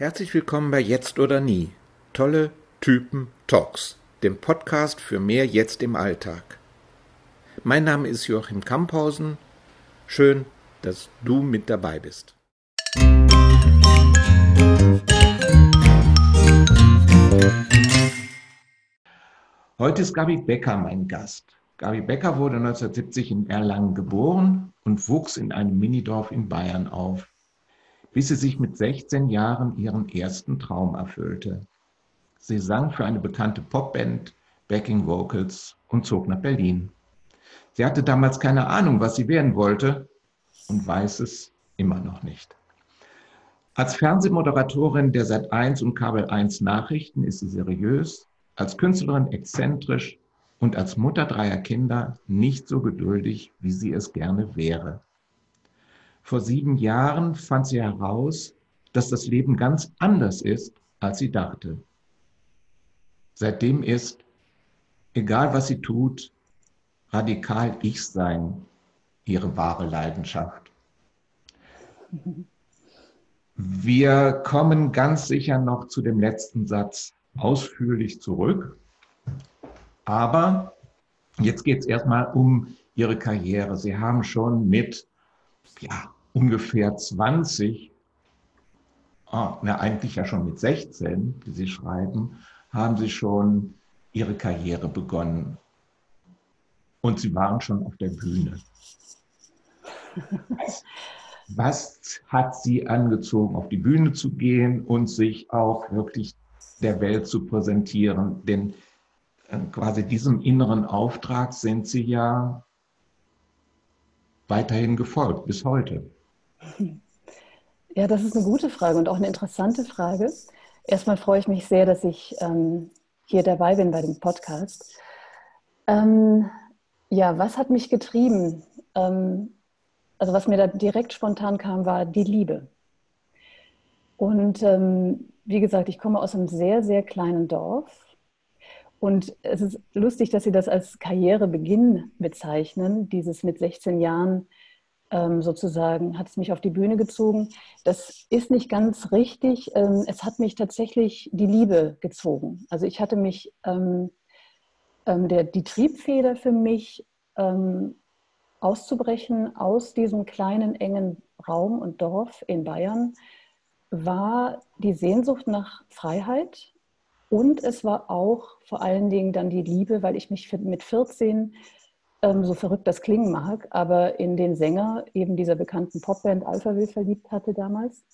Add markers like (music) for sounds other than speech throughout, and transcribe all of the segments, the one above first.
Herzlich willkommen bei Jetzt oder Nie. Tolle Typen Talks, dem Podcast für mehr Jetzt im Alltag. Mein Name ist Joachim Kamphausen. Schön, dass du mit dabei bist. Heute ist Gabi Becker mein Gast. Gabi Becker wurde 1970 in Erlangen geboren und wuchs in einem Minidorf in Bayern auf, bis sie sich mit 16 Jahren ihren ersten Traum erfüllte. Sie sang für eine bekannte Popband, Backing Vocals und zog nach Berlin. Sie hatte damals keine Ahnung, was sie werden wollte und weiß es immer noch nicht. Als Fernsehmoderatorin der Sat1 und Kabel 1 Nachrichten ist sie seriös, als Künstlerin exzentrisch und als Mutter dreier Kinder nicht so geduldig, wie sie es gerne wäre. Vor sieben Jahren fand sie heraus, dass das Leben ganz anders ist, als sie dachte. Seitdem ist, egal was sie tut, radikal Ich sein ihre wahre Leidenschaft. Wir kommen ganz sicher noch zu dem letzten Satz ausführlich zurück. Aber jetzt geht es erstmal um Ihre Karriere. Sie haben schon mit ja, ungefähr 20, ah, na, eigentlich ja schon mit 16, wie Sie schreiben, haben Sie schon Ihre Karriere begonnen. Und Sie waren schon auf der Bühne. Was, was hat Sie angezogen, auf die Bühne zu gehen und sich auch wirklich der Welt zu präsentieren? Denn äh, quasi diesem inneren Auftrag sind Sie ja weiterhin gefolgt, bis heute. Ja, das ist eine gute Frage und auch eine interessante Frage. Erstmal freue ich mich sehr, dass ich ähm, hier dabei bin bei dem Podcast. Ähm, ja, was hat mich getrieben? Ähm, also was mir da direkt spontan kam, war die Liebe. Und ähm, wie gesagt, ich komme aus einem sehr, sehr kleinen Dorf. Und es ist lustig, dass Sie das als Karrierebeginn bezeichnen, dieses mit 16 Jahren ähm, sozusagen hat es mich auf die Bühne gezogen. Das ist nicht ganz richtig. Ähm, es hat mich tatsächlich die Liebe gezogen. Also ich hatte mich, ähm, ähm der, die Triebfeder für mich ähm, auszubrechen aus diesem kleinen, engen Raum und Dorf in Bayern, war die Sehnsucht nach Freiheit und es war auch vor allen Dingen dann die Liebe, weil ich mich mit 14, ähm, so verrückt das klingen mag, aber in den Sänger eben dieser bekannten Popband Alphaville verliebt hatte damals.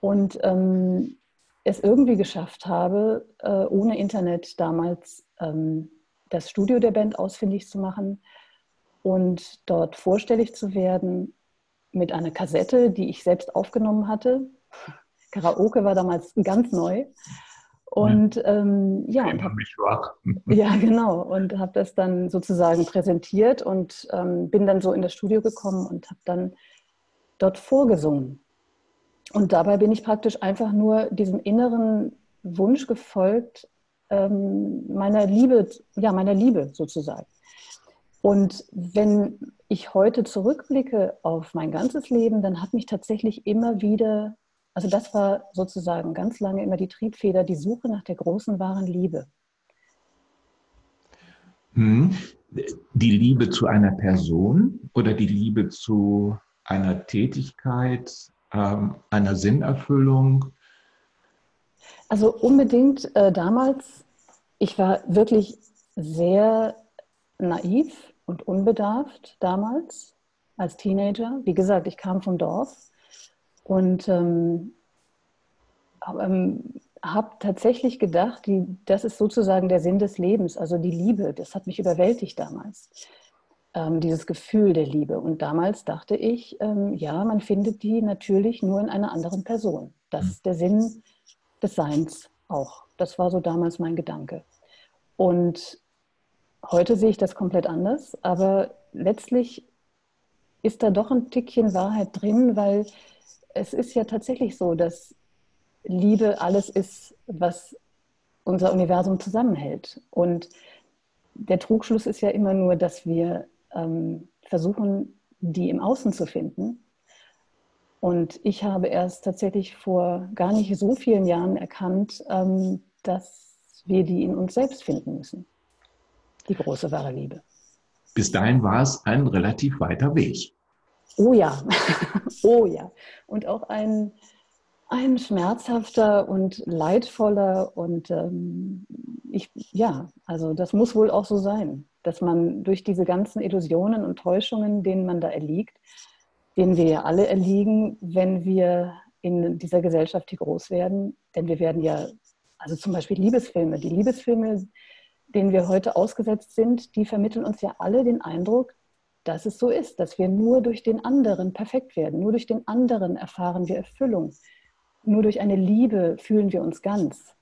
Und ähm, es irgendwie geschafft habe, äh, ohne Internet damals ähm, das Studio der Band ausfindig zu machen und dort vorstellig zu werden mit einer Kassette, die ich selbst aufgenommen hatte. Karaoke war damals ganz neu. Und ähm, ja, und hab, mich wach. (laughs) ja, genau. Und habe das dann sozusagen präsentiert und ähm, bin dann so in das Studio gekommen und habe dann dort vorgesungen. Und dabei bin ich praktisch einfach nur diesem inneren Wunsch gefolgt, ähm, meiner Liebe, ja, meiner Liebe sozusagen. Und wenn ich heute zurückblicke auf mein ganzes Leben, dann hat mich tatsächlich immer wieder, also das war sozusagen ganz lange immer die Triebfeder, die Suche nach der großen wahren Liebe. Hm. Die Liebe zu einer Person oder die Liebe zu einer Tätigkeit, ähm, einer Sinnerfüllung? Also unbedingt äh, damals, ich war wirklich sehr naiv und unbedarft damals als Teenager. Wie gesagt, ich kam vom Dorf und ähm, ähm, habe tatsächlich gedacht, die, das ist sozusagen der Sinn des Lebens, also die Liebe. Das hat mich überwältigt damals, ähm, dieses Gefühl der Liebe. Und damals dachte ich, ähm, ja, man findet die natürlich nur in einer anderen Person. Das ist der Sinn des Seins auch. Das war so damals mein Gedanke. Und Heute sehe ich das komplett anders, aber letztlich ist da doch ein Tickchen Wahrheit drin, weil es ist ja tatsächlich so, dass Liebe alles ist, was unser Universum zusammenhält. Und der Trugschluss ist ja immer nur, dass wir ähm, versuchen, die im Außen zu finden. Und ich habe erst tatsächlich vor gar nicht so vielen Jahren erkannt, ähm, dass wir die in uns selbst finden müssen. Die große wahre Liebe. Bis dahin war es ein relativ weiter Weg. Oh ja, (laughs) oh ja. Und auch ein, ein schmerzhafter und leidvoller und ähm, ich, ja, also das muss wohl auch so sein, dass man durch diese ganzen Illusionen und Täuschungen, denen man da erliegt, denen wir ja alle erliegen, wenn wir in dieser Gesellschaft hier groß werden. Denn wir werden ja, also zum Beispiel Liebesfilme, die Liebesfilme, denen wir heute ausgesetzt sind, die vermitteln uns ja alle den Eindruck, dass es so ist, dass wir nur durch den anderen perfekt werden, nur durch den anderen erfahren wir Erfüllung, nur durch eine Liebe fühlen wir uns ganz.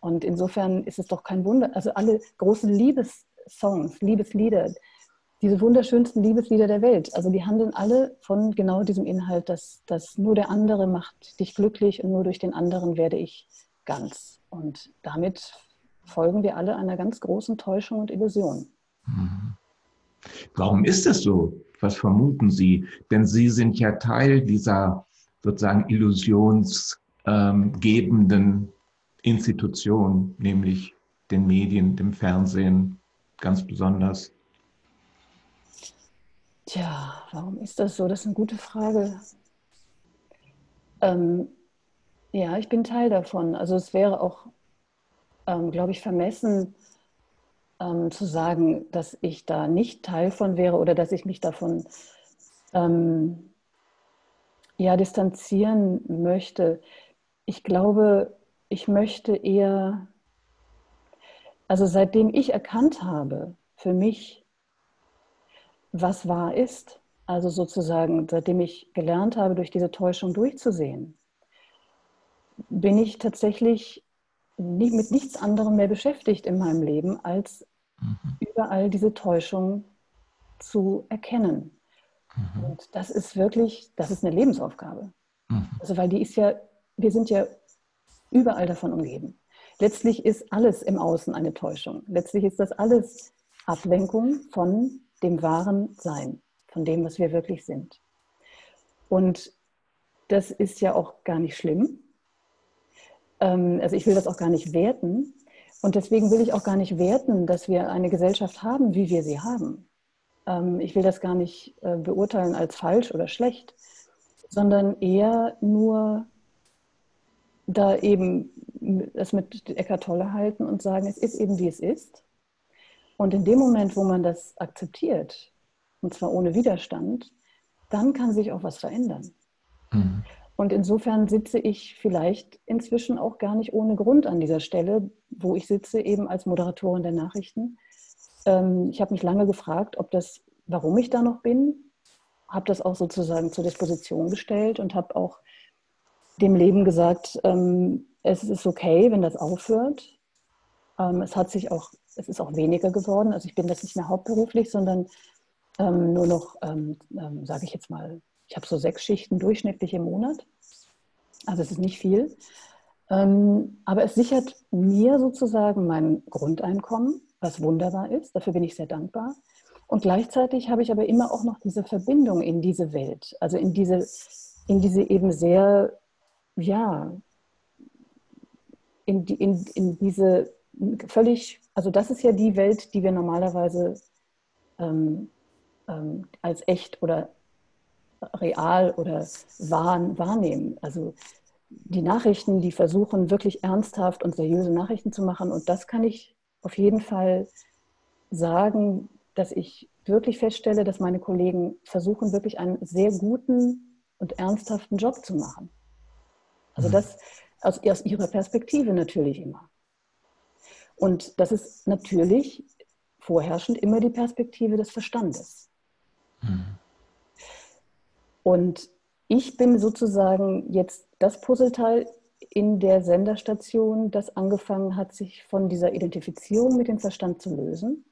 Und insofern ist es doch kein Wunder, also alle großen Liebessongs, Liebeslieder, diese wunderschönsten Liebeslieder der Welt. Also die handeln alle von genau diesem Inhalt, dass, dass nur der andere macht dich glücklich und nur durch den anderen werde ich ganz. Und damit folgen wir alle einer ganz großen Täuschung und Illusion. Mhm. Warum ist es so? Was vermuten Sie? Denn Sie sind ja Teil dieser sozusagen illusionsgebenden Institution, nämlich den Medien, dem Fernsehen ganz besonders. Tja, warum ist das so? Das ist eine gute Frage. Ähm, ja, ich bin Teil davon. Also es wäre auch, ähm, glaube ich, vermessen ähm, zu sagen, dass ich da nicht Teil von wäre oder dass ich mich davon ähm, ja, distanzieren möchte. Ich glaube, ich möchte eher, also seitdem ich erkannt habe, für mich, was wahr ist. Also sozusagen, seitdem ich gelernt habe, durch diese Täuschung durchzusehen, bin ich tatsächlich mit nichts anderem mehr beschäftigt in meinem Leben, als mhm. überall diese Täuschung zu erkennen. Mhm. Und das ist wirklich, das ist eine Lebensaufgabe. Mhm. Also weil die ist ja, wir sind ja überall davon umgeben. Letztlich ist alles im Außen eine Täuschung. Letztlich ist das alles Ablenkung von dem wahren Sein, von dem, was wir wirklich sind. Und das ist ja auch gar nicht schlimm. Ähm, also ich will das auch gar nicht werten. Und deswegen will ich auch gar nicht werten, dass wir eine Gesellschaft haben, wie wir sie haben. Ähm, ich will das gar nicht äh, beurteilen als falsch oder schlecht, sondern eher nur da eben das mit Eckart Tolle halten und sagen, es ist eben wie es ist. Und in dem Moment, wo man das akzeptiert, und zwar ohne Widerstand, dann kann sich auch was verändern. Mhm. Und insofern sitze ich vielleicht inzwischen auch gar nicht ohne Grund an dieser Stelle, wo ich sitze, eben als Moderatorin der Nachrichten. Ähm, ich habe mich lange gefragt, ob das, warum ich da noch bin, habe das auch sozusagen zur Disposition gestellt und habe auch dem Leben gesagt, ähm, es ist okay, wenn das aufhört. Ähm, es hat sich auch es ist auch weniger geworden. Also ich bin das nicht mehr hauptberuflich, sondern nur noch, sage ich jetzt mal, ich habe so sechs Schichten durchschnittlich im Monat. Also es ist nicht viel. Ähm, aber es sichert mir sozusagen mein Grundeinkommen, was wunderbar ist. Dafür bin ich sehr dankbar. Und gleichzeitig habe ich aber immer auch noch diese Verbindung in diese Welt, also in diese, in diese eben sehr, ja, in, in, in diese völlig, also das ist ja die Welt, die wir normalerweise ähm, ähm, als echt oder real oder wahr, wahrnehmen. Also die Nachrichten, die versuchen wirklich ernsthaft und seriöse Nachrichten zu machen. Und das kann ich auf jeden Fall sagen, dass ich wirklich feststelle, dass meine Kollegen versuchen, wirklich einen sehr guten und ernsthaften Job zu machen. Also mhm. das aus, aus ihrer Perspektive natürlich immer. Und das ist natürlich vorherrschend immer die Perspektive des Verstandes. Mhm. Und ich bin sozusagen jetzt das Puzzleteil in der Senderstation, das angefangen hat, sich von dieser Identifizierung mit dem Verstand zu lösen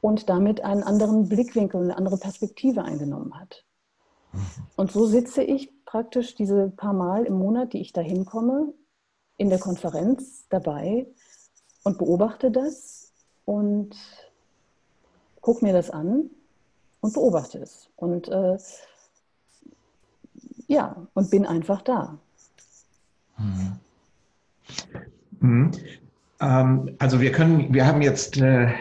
und damit einen anderen Blickwinkel, eine andere Perspektive eingenommen hat. Und so sitze ich praktisch diese paar Mal im Monat, die ich da hinkomme, in der Konferenz dabei und beobachte das und gucke mir das an und beobachte es. Und äh, ja, und bin einfach da. Mhm. Mhm. Ähm, also wir können, wir haben jetzt, äh,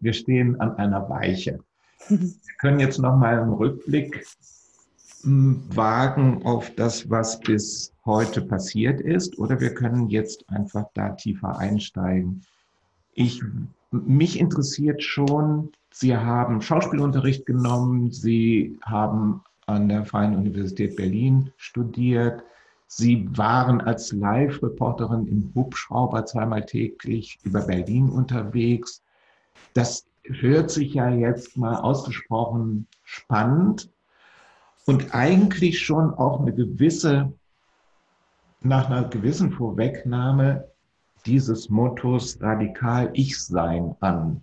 wir stehen an einer Weiche. (laughs) Wir können jetzt nochmal einen Rückblick wagen auf das, was bis heute passiert ist, oder wir können jetzt einfach da tiefer einsteigen. Ich, mich interessiert schon, Sie haben Schauspielunterricht genommen, Sie haben an der Freien Universität Berlin studiert, Sie waren als Live-Reporterin im Hubschrauber zweimal täglich über Berlin unterwegs. Das hört sich ja jetzt mal ausgesprochen spannend und eigentlich schon auch eine gewisse, nach einer gewissen Vorwegnahme dieses Mottos radikal Ich-Sein an.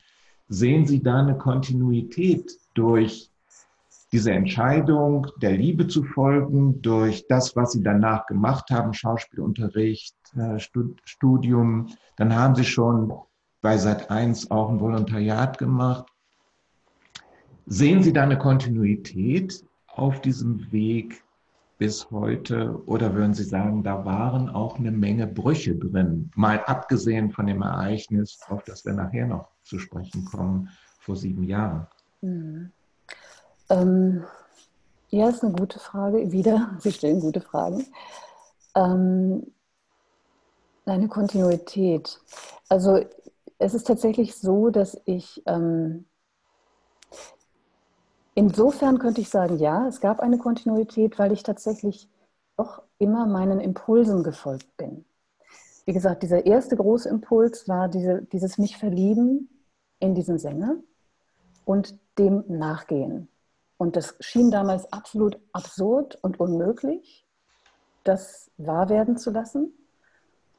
Sehen Sie da eine Kontinuität durch diese Entscheidung, der Liebe zu folgen, durch das, was Sie danach gemacht haben, Schauspielunterricht, äh, Studium, dann haben Sie schon bei Sat1 auch ein Volontariat gemacht. Sehen Sie da eine Kontinuität auf diesem Weg bis heute? Oder würden Sie sagen, da waren auch eine Menge Brüche drin, mal abgesehen von dem Ereignis, auf das wir nachher noch zu sprechen kommen, vor sieben Jahren? Mhm. Ähm, ja, ist eine gute Frage. Wieder, (laughs) Sie stellen gute Fragen. Ähm, eine Kontinuität. Also es ist tatsächlich so, dass ich ähm, Insofern könnte ich sagen, ja, es gab eine Kontinuität, weil ich tatsächlich doch immer meinen Impulsen gefolgt bin. Wie gesagt, dieser erste große Impuls war diese, dieses mich verlieben in diesen Sänger und dem nachgehen. Und das schien damals absolut absurd und unmöglich, das wahr werden zu lassen.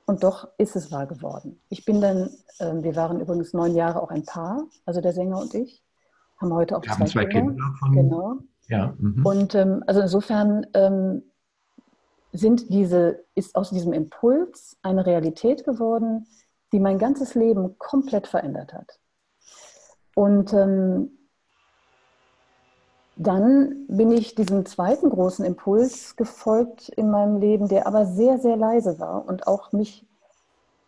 Und doch ist es wahr geworden. Ich bin dann, äh, wir waren übrigens neun Jahre auch ein Paar, also der Sänger und ich haben heute auch zwei, zwei, Kinder. Kinder von, genau. Ja, mhm. Und ähm, also insofern ähm, sind diese, ist aus diesem Impuls eine Realität geworden, die mein ganzes Leben komplett verändert hat. Und ähm, dann bin ich diesem zweiten großen Impuls gefolgt in meinem Leben, der aber sehr, sehr leise war und auch mich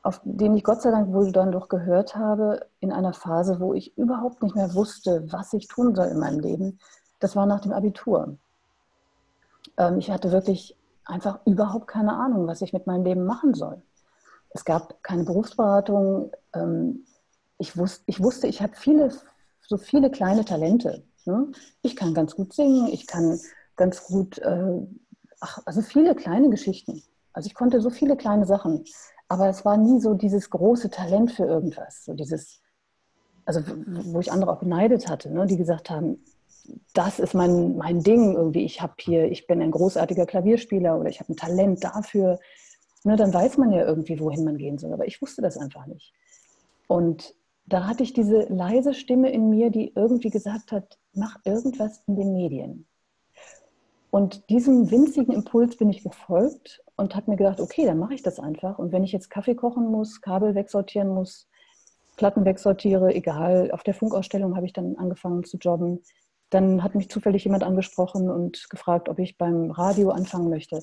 auf den ich Gott sei Dank wohl dann doch gehört habe, in einer Phase, wo ich überhaupt nicht mehr wusste, was ich tun soll in meinem Leben. Das war nach dem Abitur. Ähm, ich hatte wirklich einfach überhaupt keine Ahnung, was ich mit meinem Leben machen soll. Es gab keine Berufsberatung. Ähm, ich, wusste, ich habe viele, so viele kleine Talente. Ne? Ich kann ganz gut singen, ich kann ganz gut, äh, ach, also viele kleine Geschichten. Also ich konnte so viele kleine Sachen. Aber es war nie so dieses große Talent für irgendwas. So dieses, also wo ich andere auch beneidet hatte, ne, die gesagt haben, das ist mein, mein Ding irgendwie. Ich habe hier, ich bin ein großartiger Klavierspieler oder ich habe ein Talent dafür. Ne, dann weiß man ja irgendwie, wohin man gehen soll. Aber ich wusste das einfach nicht. Und da hatte ich diese leise Stimme in mir, die irgendwie gesagt hat, mach irgendwas in den Medien. Und diesem winzigen Impuls bin ich gefolgt und habe mir gedacht, okay, dann mache ich das einfach. Und wenn ich jetzt Kaffee kochen muss, Kabel wegsortieren muss, Platten wegsortiere, egal, auf der Funkausstellung habe ich dann angefangen zu jobben. Dann hat mich zufällig jemand angesprochen und gefragt, ob ich beim Radio anfangen möchte.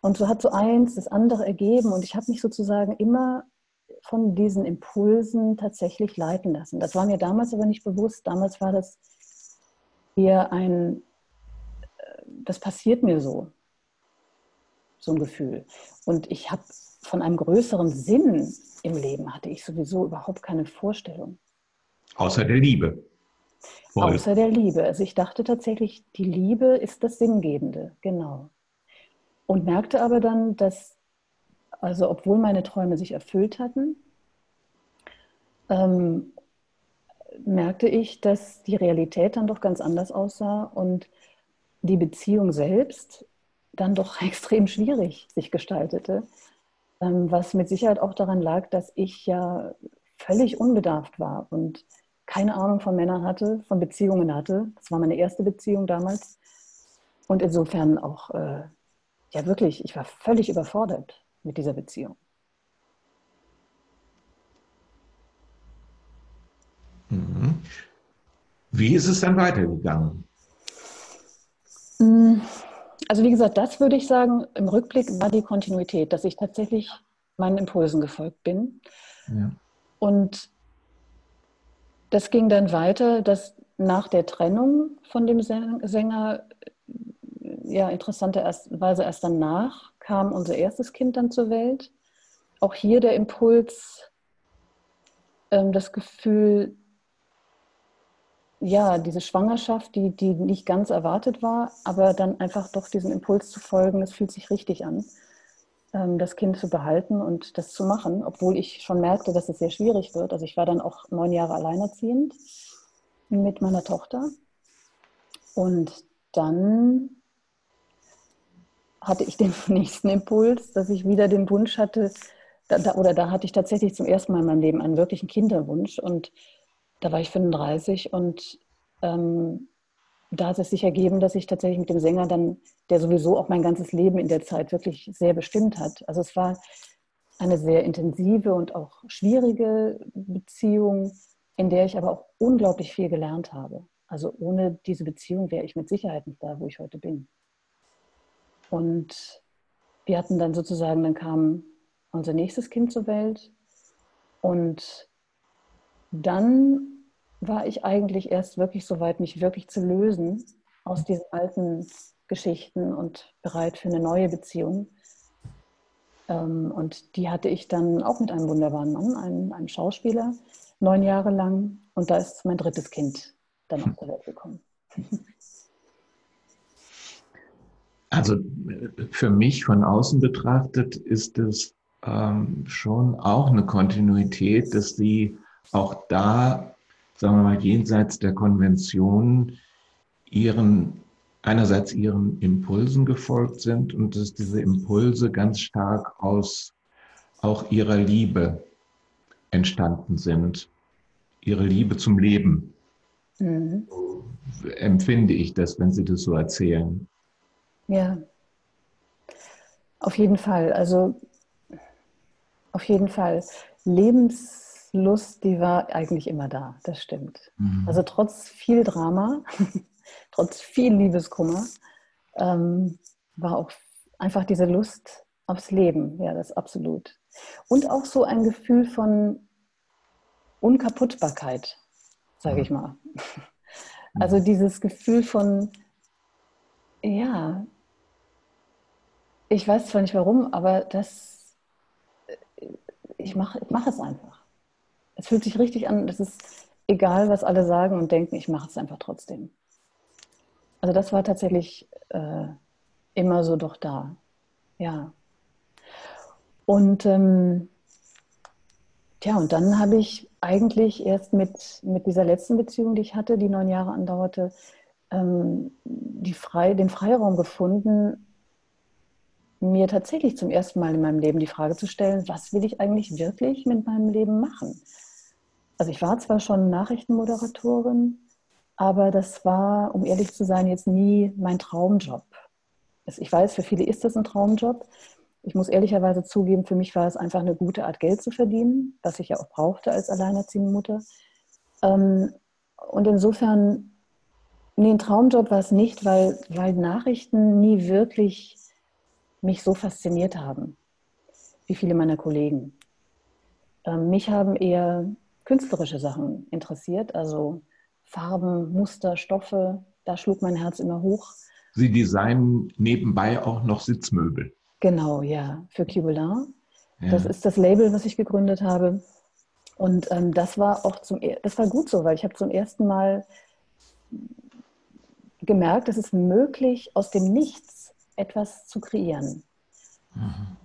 Und so hat so eins das andere ergeben und ich habe mich sozusagen immer von diesen Impulsen tatsächlich leiten lassen. Das war mir damals aber nicht bewusst. Damals war das eher ein, das passiert mir so so ein Gefühl. Und ich habe von einem größeren Sinn im Leben hatte ich sowieso überhaupt keine Vorstellung. Außer der Liebe. Voll. Außer der Liebe. Also ich dachte tatsächlich, die Liebe ist das Sinngebende, genau. Und merkte aber dann, dass, also obwohl meine Träume sich erfüllt hatten, ähm, merkte ich, dass die Realität dann doch ganz anders aussah und die Beziehung selbst dann doch (laughs) extrem schwierig sich gestaltete, ähm, was mit Sicherheit auch daran lag, dass ich ja völlig unbedarft war und keine Ahnung von Männern hatte, von Beziehungen hatte. Das war meine erste Beziehung damals. Und insofern auch, äh, ja wirklich, ich war völlig überfordert mit dieser Beziehung. Mhm. Wie ist es dann weitergegangen? Mm, also wie gesagt, das würde ich sagen, im Rückblick war die Kontinuität, dass ich tatsächlich meinen Impulsen gefolgt bin. Ja. Und das ging dann weiter, dass nach der Trennung von dem Sänger, ja, interessanterweise erst danach kam unser erstes Kind dann zur Welt. Auch hier der Impuls, ähm, das Gefühl, ja, diese Schwangerschaft, die, die nicht ganz erwartet war, aber dann einfach doch diesem Impuls zu folgen, das fühlt sich richtig an, ähm, das Kind zu behalten und das zu machen, obwohl ich schon merkte, dass es sehr schwierig wird. Also ich war dann auch neun Jahre alleinerziehend mit meiner Tochter und dann hatte ich den (laughs) nächsten Impuls, dass ich wieder den Wunsch hatte, da, oder da hatte ich tatsächlich zum ersten Mal in meinem Leben einen wirklichen Kinderwunsch und da war ich 35 und ähm, da hat es sich ergeben, dass ich tatsächlich mit dem Sänger dann, der sowieso auch mein ganzes Leben in der Zeit wirklich sehr bestimmt hat. Also es war eine sehr intensive und auch schwierige Beziehung, in der ich aber auch unglaublich viel gelernt habe. Also ohne diese Beziehung wäre ich mit Sicherheit nicht da, wo ich heute bin. Und wir hatten dann sozusagen, dann kam unser nächstes Kind zur Welt und dann war ich eigentlich erst wirklich so weit, mich wirklich zu lösen aus diesen alten Geschichten und bereit für eine neue Beziehung. Ähm, und die hatte ich dann auch mit einem wunderbaren Mann, einem, einem Schauspieler, neun Jahre lang. Und da ist mein drittes Kind dann auf der Welt gekommen. (laughs) Also für mich von außen betrachtet ist es ähm, schon auch eine Kontinuität, dass sie auch da, sagen wir mal, jenseits der Konvention ihren, einerseits ihren Impulsen gefolgt sind und dass diese Impulse ganz stark aus auch ihrer Liebe entstanden sind, ihre Liebe zum Leben. Mhm. So empfinde ich das, wenn Sie das so erzählen. Ja, auf jeden Fall. Also auf jeden Fall. Lebens Lust, die war eigentlich immer da, das stimmt. Mhm. Also trotz viel Drama, (laughs) trotz viel Liebeskummer, ähm, war auch einfach diese Lust aufs Leben, ja, das absolut. Und auch so ein Gefühl von Unkaputtbarkeit, sage ich mal. (laughs) Also dieses Gefühl von, ja, ich weiß zwar nicht warum, aber das, ich mache ich mach es einfach es fühlt sich richtig an, das ist egal, was alle sagen und denken, ich mache es einfach trotzdem. Also das war tatsächlich äh, immer so doch da. Ja. Und ähm, ja, und dann habe ich eigentlich erst mit, mit dieser letzten Beziehung, die ich hatte, die neun Jahre andauerte, ähm, die frei, den Freiraum gefunden, mir tatsächlich zum ersten Mal in meinem Leben die Frage zu stellen, was will ich eigentlich wirklich mit meinem Leben machen? Also ich war zwar schon Nachrichtenmoderatorin, aber das war, um ehrlich zu sein, jetzt nie mein Traumjob. Ich weiß, für viele ist das ein Traumjob. Ich muss ehrlicherweise zugeben, für mich war es einfach eine gute Art, Geld zu verdienen, was ich ja auch brauchte als alleinerziehende Mutter. Ähm, und insofern, nee, ein Traumjob war es nicht, weil, weil Nachrichten nie wirklich mich so fasziniert haben, wie viele meiner Kollegen. Ähm, mich haben eher künstlerische Sachen interessiert, also Farben, Muster, Stoffe. Da schlug mein Herz immer hoch. Sie designen nebenbei auch noch Sitzmöbel. Genau, ja, für Cubelin. Ja. Das ist das Label, was ich gegründet habe. Und ähm, das war auch zum, das war gut so, weil ich habe zum ersten Mal gemerkt, es ist möglich, aus dem Nichts etwas zu kreieren. Mhm.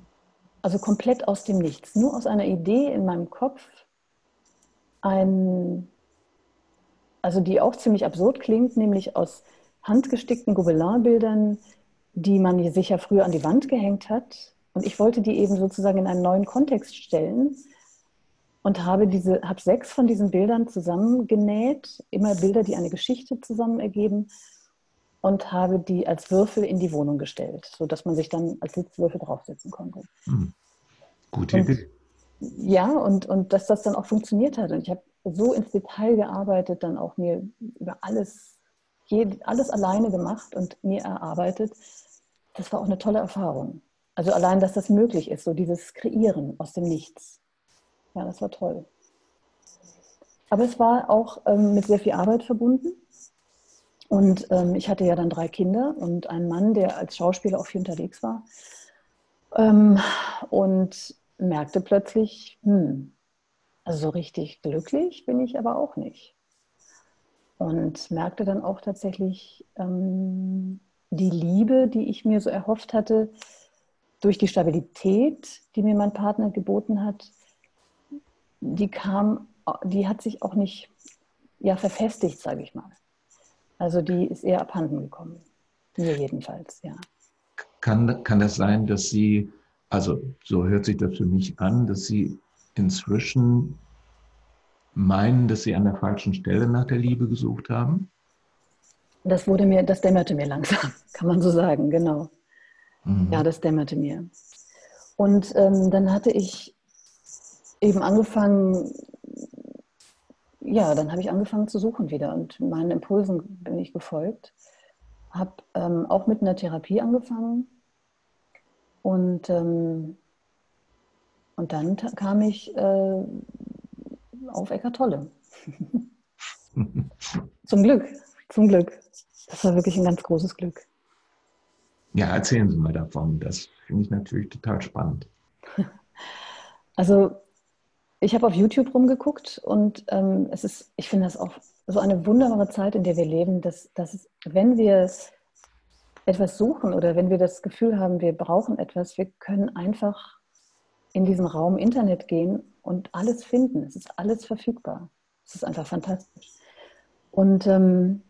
Also komplett aus dem Nichts. Nur aus einer Idee in meinem Kopf ein, also die auch ziemlich absurd klingt, nämlich aus handgestickten Gobelin-Bildern, die man sich ja früher an die Wand gehängt hat. Und ich wollte die eben sozusagen in einen neuen Kontext stellen und habe, diese, habe sechs von diesen Bildern zusammengenäht, immer Bilder, die eine Geschichte zusammen ergeben und habe die als Würfel in die Wohnung gestellt, sodass man sich dann als Sitzwürfel draufsetzen konnte. Hm. Gute Idee. Ja, und, und dass das dann auch funktioniert hat. Und ich habe so ins Detail gearbeitet, dann auch mir über alles, alles alleine gemacht und mir erarbeitet, das war auch eine tolle Erfahrung. Also allein, dass das möglich ist, so dieses Kreieren aus dem Nichts. Ja, das war toll. Aber es war auch ähm, mit sehr viel Arbeit verbunden. Und ähm, ich hatte ja dann drei Kinder und einen Mann, der als Schauspieler auch viel unterwegs war. Ähm, und merkte plötzlich, hm, also so richtig glücklich bin ich aber auch nicht. Und merkte dann auch tatsächlich ähm, die Liebe, die ich mir so erhofft hatte, durch die Stabilität, die mir mein Partner geboten hat, die kam, die hat sich auch nicht ja, verfestigt, sage ich mal. Also die ist eher abhanden gekommen. Mir jedenfalls, ja. Kann, kann das sein, dass Sie, also so hört sich das für mich an, dass Sie inzwischen meinen, dass Sie an der falschen Stelle nach der Liebe gesucht haben? Das wurde mir, das dämmerte mir langsam, (laughs) kann man so sagen, genau. Mhm. Ja, das dämmerte mir. Und ähm, dann hatte ich eben angefangen, ja, dann habe ich angefangen zu suchen wieder und meinen Impulsen bin ich gefolgt. Habe ähm, auch mit einer Therapie angefangen und, ähm, und dann kam ich äh, auf Eckart Tolle. (laughs) zum Glück, zum Glück. Das war wirklich ein ganz großes Glück. Ja, erzählen Sie mal davon. Das finde ich natürlich total spannend. (laughs) Also ich habe auf YouTube rumgeguckt und ähm, es ist, ich finde das auch so eine wunderbare Zeit, in der wir leben, dass, dass wenn wir etwas suchen oder wenn wir das Gefühl haben, wir brauchen etwas, wir können einfach in diesen Raum Internet gehen und alles finden. Es ist alles verfügbar. Es ist einfach fantastisch. Und ähm,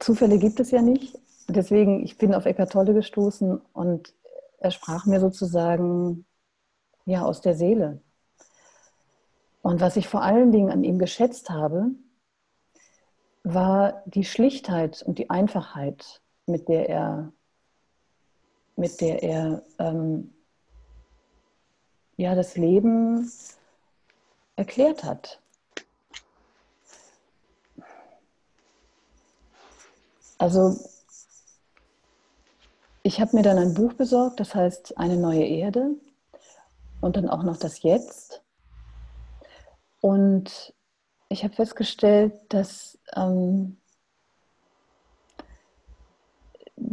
Zufälle gibt es ja nicht. Deswegen, ich bin auf Eckart Tolle gestoßen und er sprach mir sozusagen ja aus der Seele. Und was ich vor allen Dingen an ihm geschätzt habe, war die Schlichtheit und die Einfachheit, mit der er, mit der er ähm, ja, das Leben erklärt hat. Also ich habe mir dann ein Buch besorgt, das heißt Eine neue Erde und dann auch noch das Jetzt. Und ich habe festgestellt, dass, ähm,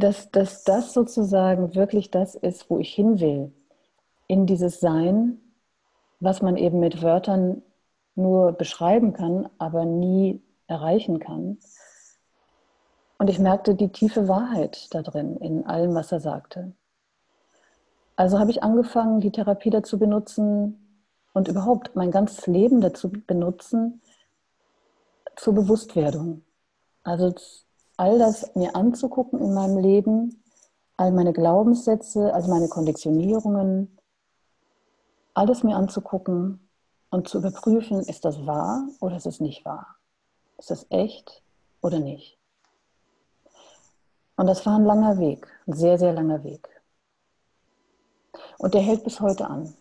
dass, dass das sozusagen wirklich das ist, wo ich hin will. In dieses Sein, was man eben mit Wörtern nur beschreiben kann, aber nie erreichen kann. Und ich merkte die tiefe Wahrheit da drin, in allem, was er sagte. Also habe ich angefangen, die Therapie dazu benutzen, und überhaupt mein ganzes Leben dazu benutzen, zur Bewusstwerdung. Also all das mir anzugucken in meinem Leben, all meine Glaubenssätze, also meine Konditionierungen, alles mir anzugucken und zu überprüfen, ist das wahr oder ist es nicht wahr? Ist das echt oder nicht? Und das war ein langer Weg, ein sehr, sehr langer Weg. Und der hält bis heute an.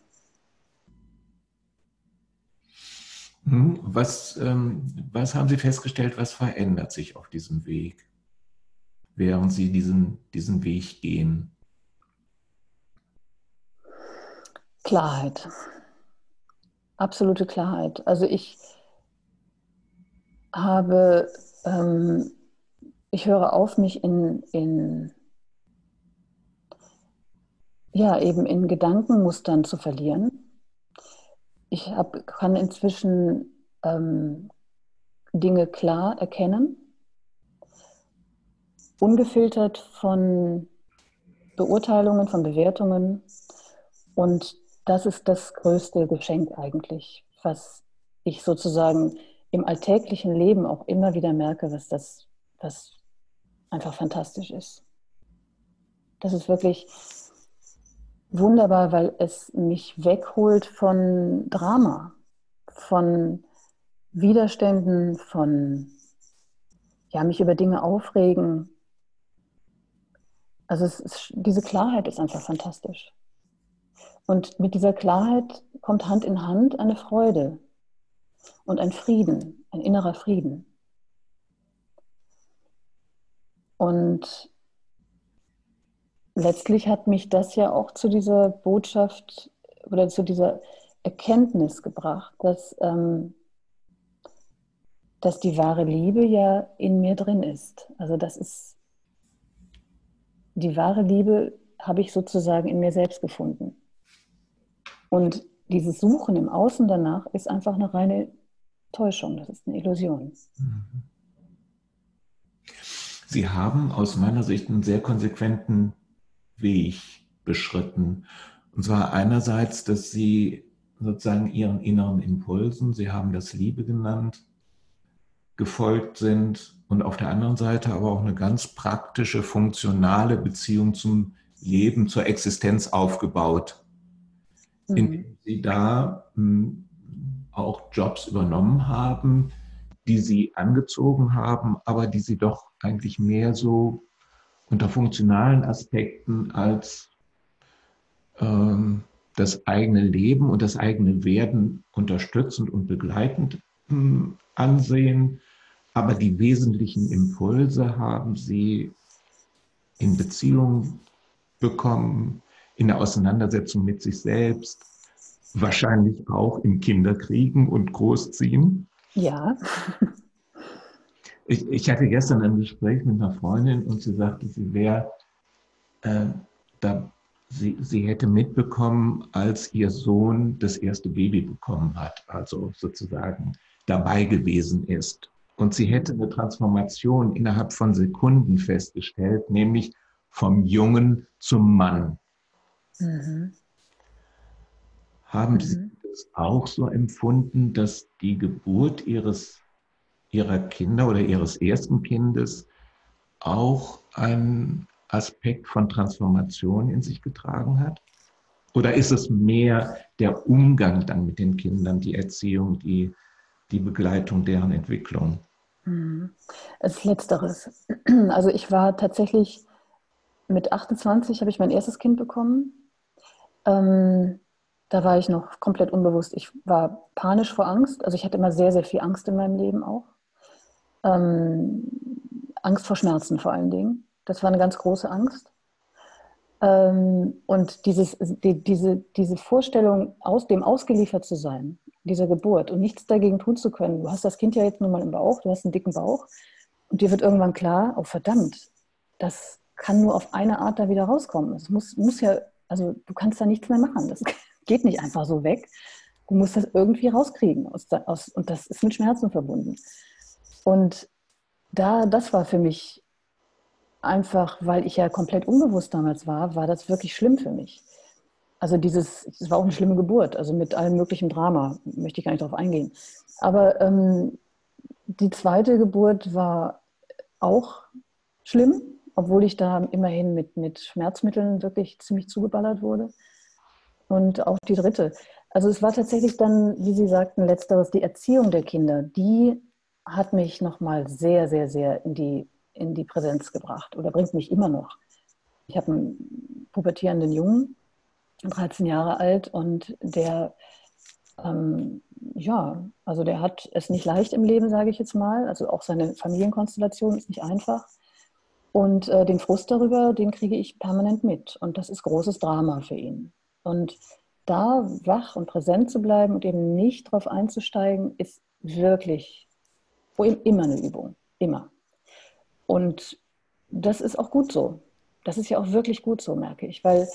Hm, was, ähm, was haben Sie festgestellt, was verändert sich auf diesem Weg, während Sie diesen, diesen Weg gehen? Klarheit. Absolute Klarheit. Also ich habe, ähm, ich höre auf, mich in, in, ja, eben in Gedankenmustern zu verlieren ich hab, kann inzwischen ähm, Dinge klar erkennen, ungefiltert von Beurteilungen, von Bewertungen. Und das ist das größte Geschenk eigentlich, was ich sozusagen im alltäglichen Leben auch immer wieder merke, was das, was einfach fantastisch ist. Das ist wirklich wunderbar, weil es mich wegholt von Drama, von Widerständen, von ja, mich über Dinge aufregen. Also ist, diese Klarheit ist einfach fantastisch. Und mit dieser Klarheit kommt Hand in Hand eine Freude und ein Frieden, ein innerer Frieden. Und letztlich hat mich das ja auch zu dieser Botschaft oder zu dieser Erkenntnis gebracht, dass, ähm, dass die wahre Liebe ja in mir drin ist. Also das ist die wahre Liebe habe ich sozusagen in mir selbst gefunden. Und dieses Suchen im Außen danach ist einfach eine reine Täuschung, das ist eine Illusion. Sie haben aus meiner Sicht einen sehr konsequenten Weg beschritten. Und zwar einerseits, dass Sie sozusagen Ihren inneren Impulsen, Sie haben das Liebe genannt, gefolgt sind und auf der anderen Seite aber auch eine ganz praktische, funktionale Beziehung zum Leben, zur Existenz aufgebaut, mhm. indem Sie da hm, auch Jobs übernommen haben, die Sie angezogen haben, aber die Sie doch eigentlich mehr so unter funktionalen Aspekten als ähm, das eigene Leben und das eigene Werden unterstützend und begleitend hm, ansehen. Aber die wesentlichen Impulse haben Sie in Beziehung bekommen, in der Auseinandersetzung mit sich selbst, wahrscheinlich auch im Kinderkriegen und Großziehen. Ja. (laughs) Ich, ich hatte gestern ein Gespräch mit einer Freundin und sie sagte, sie wäre äh, da, sie, sie hätte mitbekommen, als ihr Sohn das erste Baby bekommen hat, also sozusagen dabei gewesen ist. Und sie hätte eine Transformation innerhalb von Sekunden festgestellt, nämlich vom Jungen zum Mann. Mhm. Haben mhm. Sie das auch so empfunden, dass die Geburt Ihres, Ihrer Kinder oder Ihres ersten Kindes auch einen Aspekt von Transformation in sich getragen hat? Oder ist es mehr der Umgang dann mit den Kindern, die Erziehung, die, die Begleitung deren Entwicklung? Mhm. Ist letzteres. (clears throat) Also ich war tatsächlich mit 28 habe ich mein erstes Kind bekommen. Ähm, da war ich noch komplett unbewusst. Ich war panisch vor Angst. Also ich hatte immer sehr, sehr viel Angst in meinem Leben auch. Ähm, Angst vor Schmerzen vor allen Dingen. Das war eine ganz große Angst. Ähm, und dieses, die, diese, diese Vorstellung, aus dem ausgeliefert zu sein, dieser Geburt und nichts dagegen tun zu können. Du hast das Kind ja jetzt nun mal im Bauch, du hast einen dicken Bauch und dir wird irgendwann klar, oh verdammt, das kann nur auf eine Art da wieder rauskommen. Es muss, muss ja, also du kannst da nichts mehr machen. Das (laughs) geht nicht einfach so weg. Du musst das irgendwie rauskriegen. Aus, aus, und das ist mit Schmerzen verbunden. Und da, das war für mich einfach, weil ich ja komplett unbewusst damals war, war das wirklich schlimm für mich. Also dieses, es war auch eine schlimme Geburt, also mit allem möglichen Drama, möchte ich gar nicht darauf eingehen. Aber ähm, die zweite Geburt war auch schlimm, obwohl ich da immerhin mit, mit Schmerzmitteln wirklich ziemlich zugeballert wurde. Und auch die dritte. Also es war tatsächlich dann, wie Sie sagten, letzteres, die Erziehung der Kinder, die hat mich nochmal sehr, sehr, sehr in die, in die Präsenz gebracht oder bringt mich immer noch. Ich habe einen pubertierenden Jungen, 13 Jahre alt, und der, ähm, ja, also der hat es nicht leicht im Leben, sage ich jetzt mal. Also auch seine Familienkonstellation ist nicht einfach. Und äh, den Frust darüber, den kriege ich permanent mit. Und das ist großes Drama für ihn. Und da wach und präsent zu bleiben und eben nicht darauf einzusteigen, ist wirklich immer eine Übung. Immer. Und das ist auch gut so. Das ist ja auch wirklich gut so, merke ich. Weil,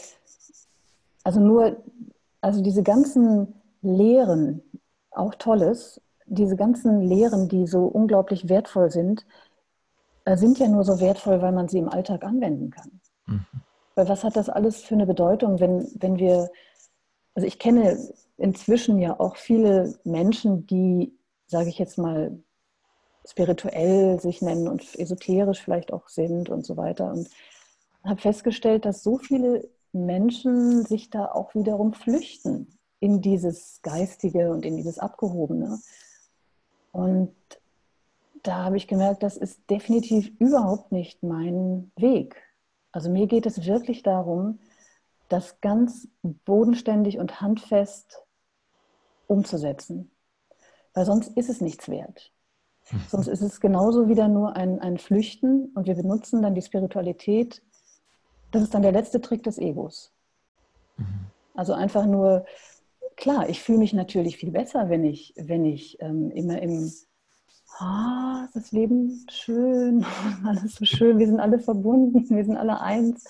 also nur, also diese ganzen Lehren, auch Tolles, diese ganzen Lehren, die so unglaublich wertvoll sind, äh, sind ja nur so wertvoll, weil man sie im Alltag anwenden kann. Mhm. Weil was hat das alles für eine Bedeutung, wenn, wenn wir, also ich kenne inzwischen ja auch viele Menschen, die, sage ich jetzt mal, spirituell sich nennen und esoterisch vielleicht auch sind und so weiter. Und habe festgestellt, dass so viele Menschen sich da auch wiederum flüchten in dieses Geistige und in dieses Abgehobene. Und da habe ich gemerkt, das ist definitiv überhaupt nicht mein Weg. Also mir geht es wirklich darum, das ganz bodenständig und handfest umzusetzen. Weil sonst ist es nichts wert. (laughs) Sonst ist es genauso wieder nur ein, ein Flüchten und wir benutzen dann die Spiritualität das ist dann der letzte Trick des Egos. Mhm. Also einfach nur, klar, ich fühle mich natürlich viel besser, wenn ich, wenn ich ähm, immer im, ah, ist das Leben schön, (laughs) alles so schön, wir sind alle verbunden, (laughs) wir sind alle eins.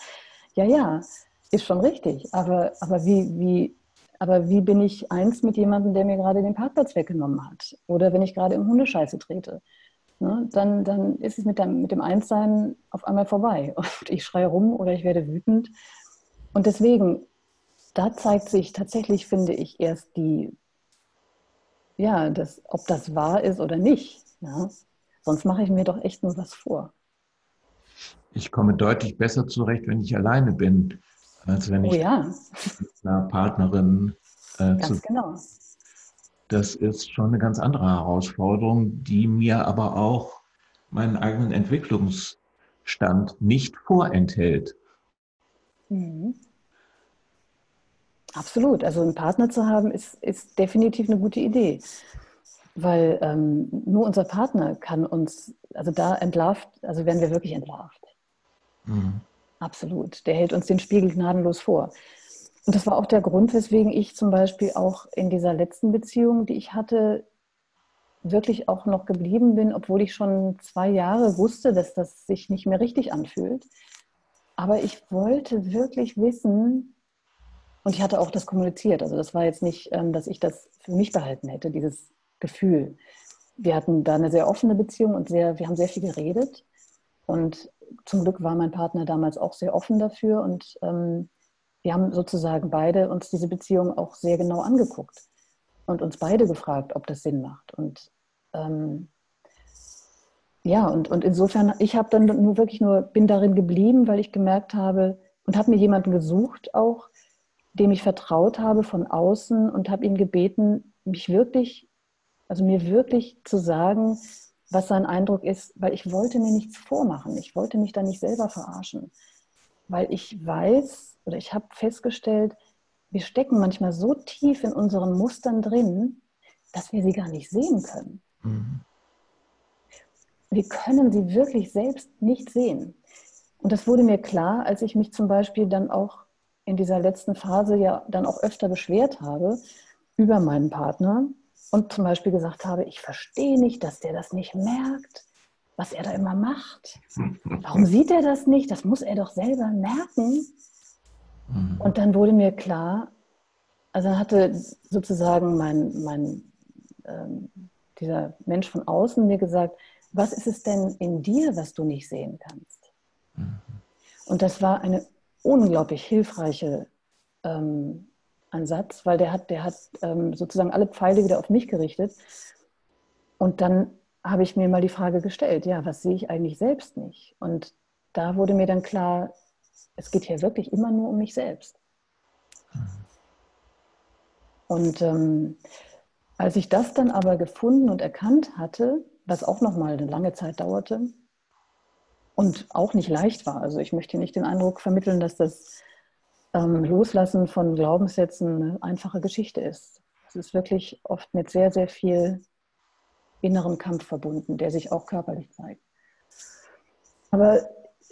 Ja, ja, ist schon richtig. Aber, aber, wie, wie, aber wie bin ich eins mit jemandem, der mir gerade den Parkplatz weggenommen hat? Oder wenn ich gerade im Hundescheiße trete? Ne, dann, dann ist es mit dem, mit dem Einssein auf einmal vorbei. (laughs) Und ich schreie rum oder ich werde wütend. Und deswegen, da zeigt sich tatsächlich, finde ich, erst die, ja, das, ob das wahr ist oder nicht. Ja? Sonst mache ich mir doch echt nur was vor. Ich komme deutlich besser zurecht, wenn ich alleine bin, als wenn ich oh ja. mit einer Partnerin äh, Ganz zu genau. Das ist schon eine ganz andere Herausforderung, die mir aber auch meinen eigenen Entwicklungsstand nicht vorenthält. Mhm. Absolut. Also einen Partner zu haben, ist, ist definitiv eine gute Idee. Weil ähm, nur unser Partner kann uns, also da entlarvt, also werden wir wirklich entlarvt. Mhm. Absolut. Der hält uns den Spiegel gnadenlos vor. Und das war auch der Grund, weswegen ich zum Beispiel auch in dieser letzten Beziehung, die ich hatte, wirklich auch noch geblieben bin, obwohl ich schon zwei Jahre wusste, dass das sich nicht mehr richtig anfühlt. Aber ich wollte wirklich wissen, und ich hatte auch das kommuniziert. Also das war jetzt nicht, ähm, dass ich das für mich behalten hätte, dieses Gefühl. Wir hatten da eine sehr offene Beziehung und sehr, wir haben sehr viel geredet. Und zum Glück war mein Partner damals auch sehr offen dafür. Und ähm, wir haben sozusagen beide uns diese Beziehung auch sehr genau angeguckt und uns beide gefragt, ob das Sinn macht. Und ähm, ja, und, und insofern, ich habe dann nur wirklich nur, bin darin geblieben, weil ich gemerkt habe und habe mir jemanden gesucht auch, dem ich vertraut habe von außen und habe ihn gebeten, mich wirklich, also mir wirklich zu sagen, was sein Eindruck ist, weil ich wollte mir nichts vormachen. Ich wollte mich da nicht selber verarschen, weil ich weiß, oder ich habe festgestellt, wir stecken manchmal so tief in unseren Mustern drin, dass wir sie gar nicht sehen können. Mhm. Wir können sie wirklich selbst nicht sehen. Und das wurde mir klar, als ich mich zum Beispiel dann auch in dieser letzten Phase ja dann auch öfter beschwert habe über meinen Partner und zum Beispiel gesagt habe, ich verstehe nicht, dass der das nicht merkt, was er da immer macht. (laughs) Warum sieht er das nicht? Das muss er doch selber merken. Mhm. Und dann wurde mir klar, also hatte sozusagen mein, mein ähm, dieser Mensch von außen mir gesagt, was ist es denn in dir, was du nicht sehen kannst? Mhm. Und das war eine unglaublich hilfreiche ähm, Ansatz, weil der hat, der hat ähm, sozusagen alle Pfeile wieder auf mich gerichtet. Und dann habe ich mir mal die Frage gestellt, ja, was sehe ich eigentlich selbst nicht? Und da wurde mir dann klar, es geht hier wirklich immer nur um mich selbst. Und ähm, als ich das dann aber gefunden und erkannt hatte, was auch nochmal eine lange Zeit dauerte und auch nicht leicht war, also ich möchte nicht den Eindruck vermitteln, dass das ähm, Loslassen von Glaubenssätzen eine einfache Geschichte ist. Es ist wirklich oft mit sehr, sehr viel innerem Kampf verbunden, der sich auch körperlich zeigt. Aber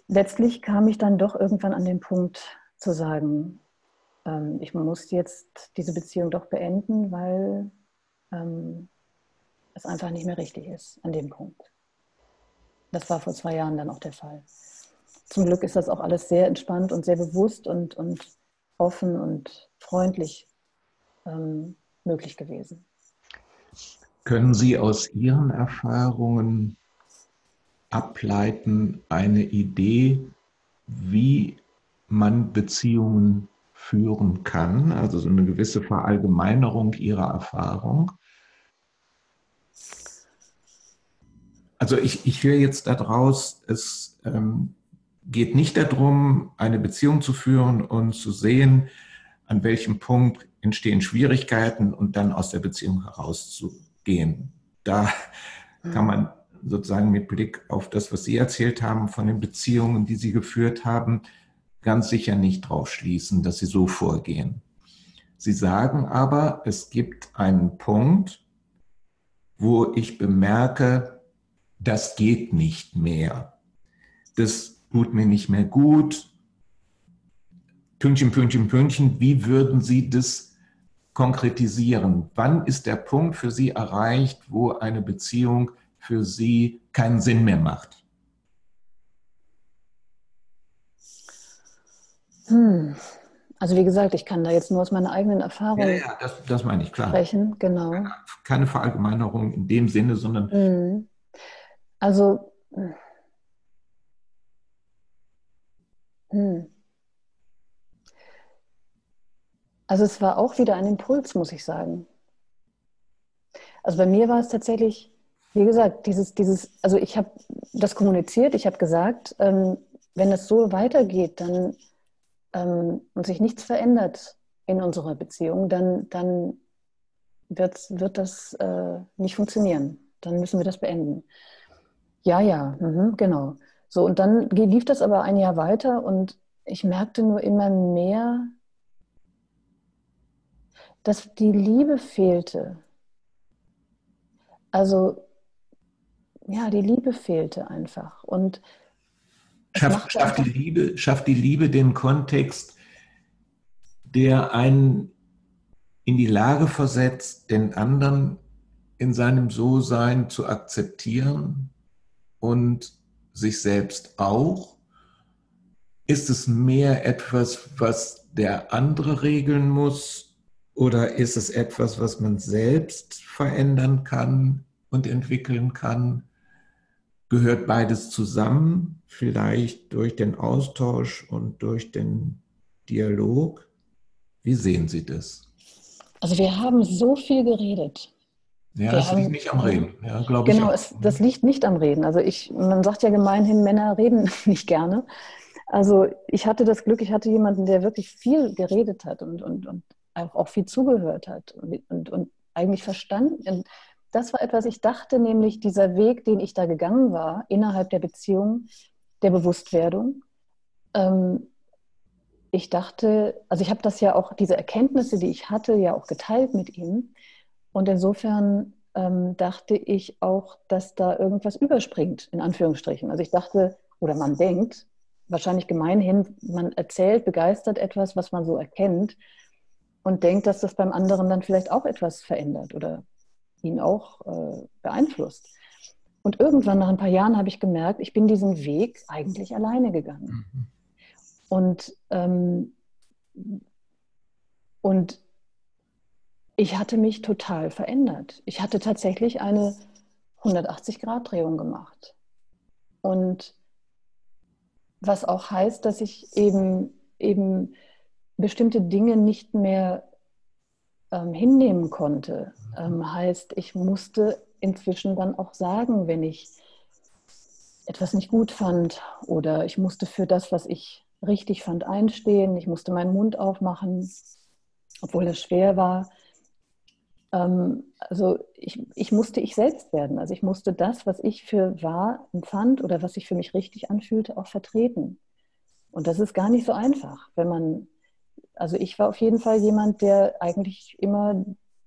letztlich kam ich dann doch irgendwann an den Punkt zu sagen, ähm, ich muss jetzt diese Beziehung doch beenden, weil ähm, es einfach nicht mehr richtig ist an dem Punkt. Das war vor zwei Jahren dann auch der Fall. Zum Glück ist das auch alles sehr entspannt und sehr bewusst und, und offen und freundlich ähm, möglich gewesen. Können Sie aus Ihren Erfahrungen ableiten, eine Idee, wie man Beziehungen führen kann, also so eine gewisse Verallgemeinerung ihrer Erfahrung. Also ich, ich höre jetzt daraus, es ähm, geht nicht darum, eine Beziehung zu führen und zu sehen, an welchem Punkt entstehen Schwierigkeiten und dann aus der Beziehung herauszugehen. Da kann man sozusagen mit Blick auf das, was Sie erzählt haben, von den Beziehungen, die Sie geführt haben, ganz sicher nicht drauf schließen, dass Sie so vorgehen. Sie sagen aber, es gibt einen Punkt, wo ich bemerke, das geht nicht mehr. Das tut mir nicht mehr gut. Pünktchen, Pünktchen, Pünktchen, wie würden Sie das konkretisieren? Wann ist der Punkt für Sie erreicht, wo eine Beziehung für Sie keinen Sinn mehr macht? Hm. Also wie gesagt, ich kann da jetzt nur aus meiner eigenen Erfahrung ja, ja, das, das meine ich, klar. sprechen. Genau. Keine Verallgemeinerung in dem Sinne, sondern... Hm. Also... Hm. Also es war auch wieder ein Impuls, muss ich sagen. Also bei mir war es tatsächlich, wie gesagt, dieses, dieses, also ich habe das kommuniziert, ich habe gesagt, ähm, wenn es so weitergeht, dann ähm, und sich nichts verändert in unserer Beziehung, dann, dann wird, wird das äh, nicht funktionieren. Dann müssen wir das beenden. Ja, ja, mhm, genau. So, und dann lief das aber ein Jahr weiter und ich merkte nur immer mehr, dass die Liebe fehlte. Also, ja, die Liebe fehlte einfach. Und schafft, schafft, die Liebe, schafft die Liebe den Kontext, der einen in die Lage versetzt, den anderen in seinem So-Sein zu akzeptieren und sich selbst auch? Ist es mehr etwas, was der andere regeln muss oder ist es etwas, was man selbst verändern kann und entwickeln kann? Gehört beides zusammen, vielleicht durch den Austausch und durch den Dialog? Wie sehen Sie das? Also wir haben so viel geredet. Ja, es liegt nicht am Reden, ja, glaube genau, ich. Genau, das liegt nicht am Reden. Also ich, man sagt ja gemeinhin, Männer reden (laughs) nicht gerne. Also ich hatte das Glück, ich hatte jemanden, der wirklich viel geredet hat und, und, und auch viel zugehört hat und, und, und eigentlich verstanden. Das war etwas, ich dachte nämlich, dieser Weg, den ich da gegangen war, innerhalb der Beziehung, der Bewusstwerdung, ähm, ich dachte, also ich habe das ja auch, diese Erkenntnisse, die ich hatte, ja auch geteilt mit ihm. Und insofern ähm, dachte ich auch, dass da irgendwas überspringt, in Anführungsstrichen. Also ich dachte, oder man denkt, wahrscheinlich gemeinhin, man erzählt begeistert etwas, was man so erkennt und denkt, dass das beim anderen dann vielleicht auch etwas verändert oder ihn auch äh, beeinflusst. Und irgendwann nach ein paar Jahren habe ich gemerkt, ich bin diesen Weg eigentlich alleine gegangen. Mhm. Und, ähm, und ich hatte mich total verändert. Ich hatte tatsächlich eine 180-Grad-Drehung gemacht. Und was auch heißt, dass ich eben, eben bestimmte Dinge nicht mehr ähm, hinnehmen konnte. Ähm, heißt, ich musste inzwischen dann auch sagen, wenn ich etwas nicht gut fand oder ich musste für das, was ich richtig fand, einstehen. Ich musste meinen Mund aufmachen, obwohl es schwer war. Ähm, also ich, ich musste ich selbst werden. Also ich musste das, was ich für wahr empfand oder was sich für mich richtig anfühlte, auch vertreten. Und das ist gar nicht so einfach, wenn man, also ich war auf jeden Fall jemand, der eigentlich immer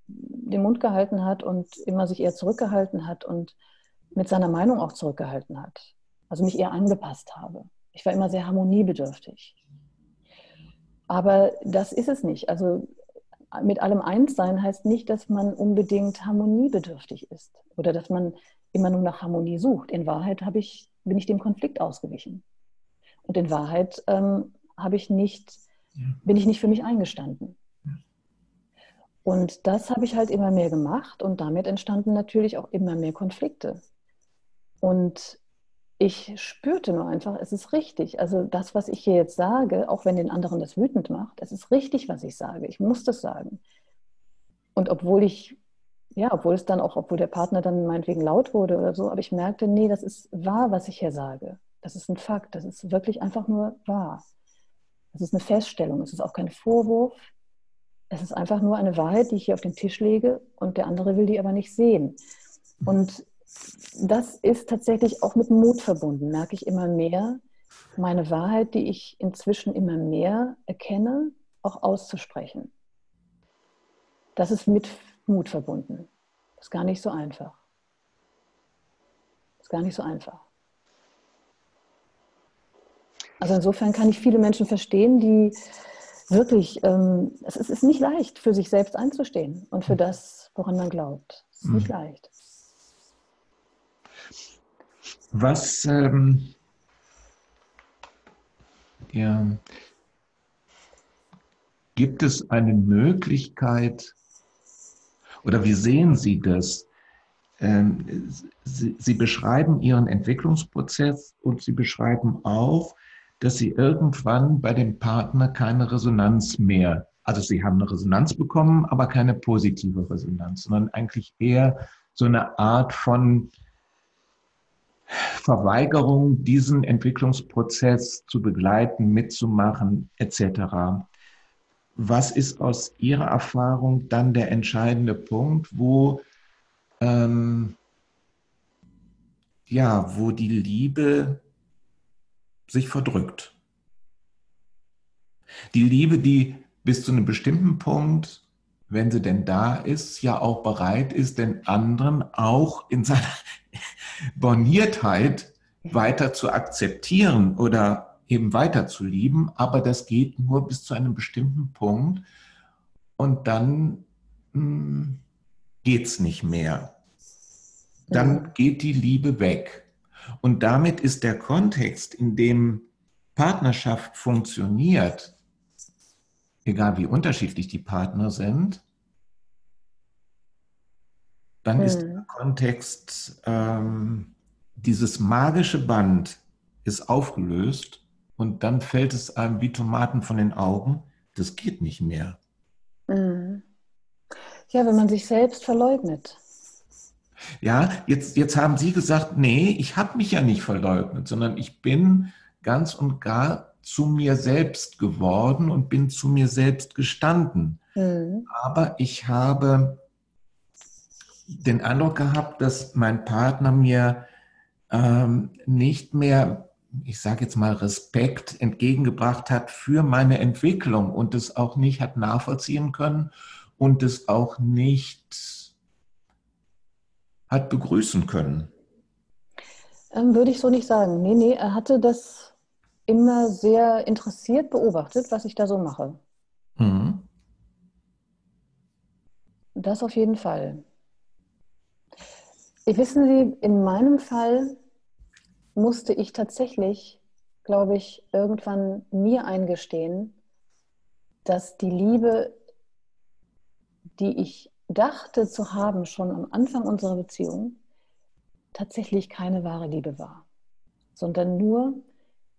den Mund gehalten hat und immer sich eher zurückgehalten hat und mit seiner Meinung auch zurückgehalten hat. Also mich eher angepasst habe. Ich war immer sehr harmoniebedürftig. Aber das ist es nicht. Also mit allem eins sein heißt nicht, dass man unbedingt harmoniebedürftig ist oder dass man immer nur nach Harmonie sucht. In Wahrheit ich, bin ich dem Konflikt ausgewichen. Und in Wahrheit ähm, ich nicht, bin ich nicht für mich eingestanden. Und das habe ich halt immer mehr gemacht und damit entstanden natürlich auch immer mehr Konflikte. Und ich spürte nur einfach, es ist richtig. Also das, was ich hier jetzt sage, auch wenn den anderen das wütend macht, es ist richtig, was ich sage. Ich muss das sagen. Und obwohl ich, ja, obwohl es dann auch, obwohl der Partner dann meinetwegen laut wurde oder so, aber ich merkte, nee, das ist wahr, was ich hier sage. Das ist ein Fakt. Das ist wirklich einfach nur wahr. Das ist eine Feststellung. Es ist auch kein Vorwurf. Es ist einfach nur eine Wahrheit, die ich hier auf den Tisch lege und der andere will die aber nicht sehen. Und das ist tatsächlich auch mit Mut verbunden, merke ich immer mehr, meine Wahrheit, die ich inzwischen immer mehr erkenne, auch auszusprechen. Das ist mit Mut verbunden. Das ist gar nicht so einfach. Das ist gar nicht so einfach. Also insofern kann ich viele Menschen verstehen, die wirklich, ähm, es, ist, nicht leicht, für sich selbst einzustehen und für das, woran man glaubt. Es ist nicht mhm. leicht. Was ähm, ja, gibt es eine Möglichkeit oder wie sehen Sie das? Ähm, Sie, Sie beschreiben Ihren Entwicklungsprozess und Sie beschreiben auch, dass Sie irgendwann bei dem Partner keine Resonanz mehr, also Sie haben eine Resonanz bekommen, aber keine positive Resonanz, sondern eigentlich eher so eine Art von Verweigerung, diesen Entwicklungsprozess zu begleiten, mitzumachen, etc. Was ist aus Ihrer Erfahrung dann der entscheidende Punkt, wo ähm, ja, wo die Liebe sich verdrückt? Die Liebe, die bis zu einem bestimmten Punkt, wenn sie denn da ist, ja auch bereit ist, den anderen auch in seiner (laughs) Borniertheit weiter zu akzeptieren oder eben weiter zu lieben, aber das geht nur bis zu einem bestimmten Punkt und dann hm, geht es nicht mehr. Dann geht die Liebe weg. Und damit ist der Kontext, in dem Partnerschaft funktioniert, egal wie unterschiedlich die Partner sind, dann ist der Kontext, ähm, dieses magische Band ist aufgelöst und dann fällt es einem wie Tomaten von den Augen, das geht nicht mehr. Mhm. Ja, wenn man sich selbst verleugnet. Ja, jetzt, jetzt haben Sie gesagt, nee, ich habe mich ja nicht verleugnet, sondern ich bin ganz und gar zu mir selbst geworden und bin zu mir selbst gestanden. Mhm. Aber ich habe den Eindruck gehabt, dass mein Partner mir ähm, nicht mehr, ich sage jetzt mal, Respekt entgegengebracht hat für meine Entwicklung und es auch nicht hat nachvollziehen können und es auch nicht hat begrüßen können. Ähm, würde ich so nicht sagen. Nee, nee, er hatte das immer sehr interessiert beobachtet, was ich da so mache. Mhm. Das auf jeden Fall. Wissen Sie, in meinem Fall musste ich tatsächlich, glaube ich, irgendwann mir eingestehen, dass die Liebe, die ich dachte zu haben, schon am Anfang unserer Beziehung, tatsächlich keine wahre Liebe war, sondern nur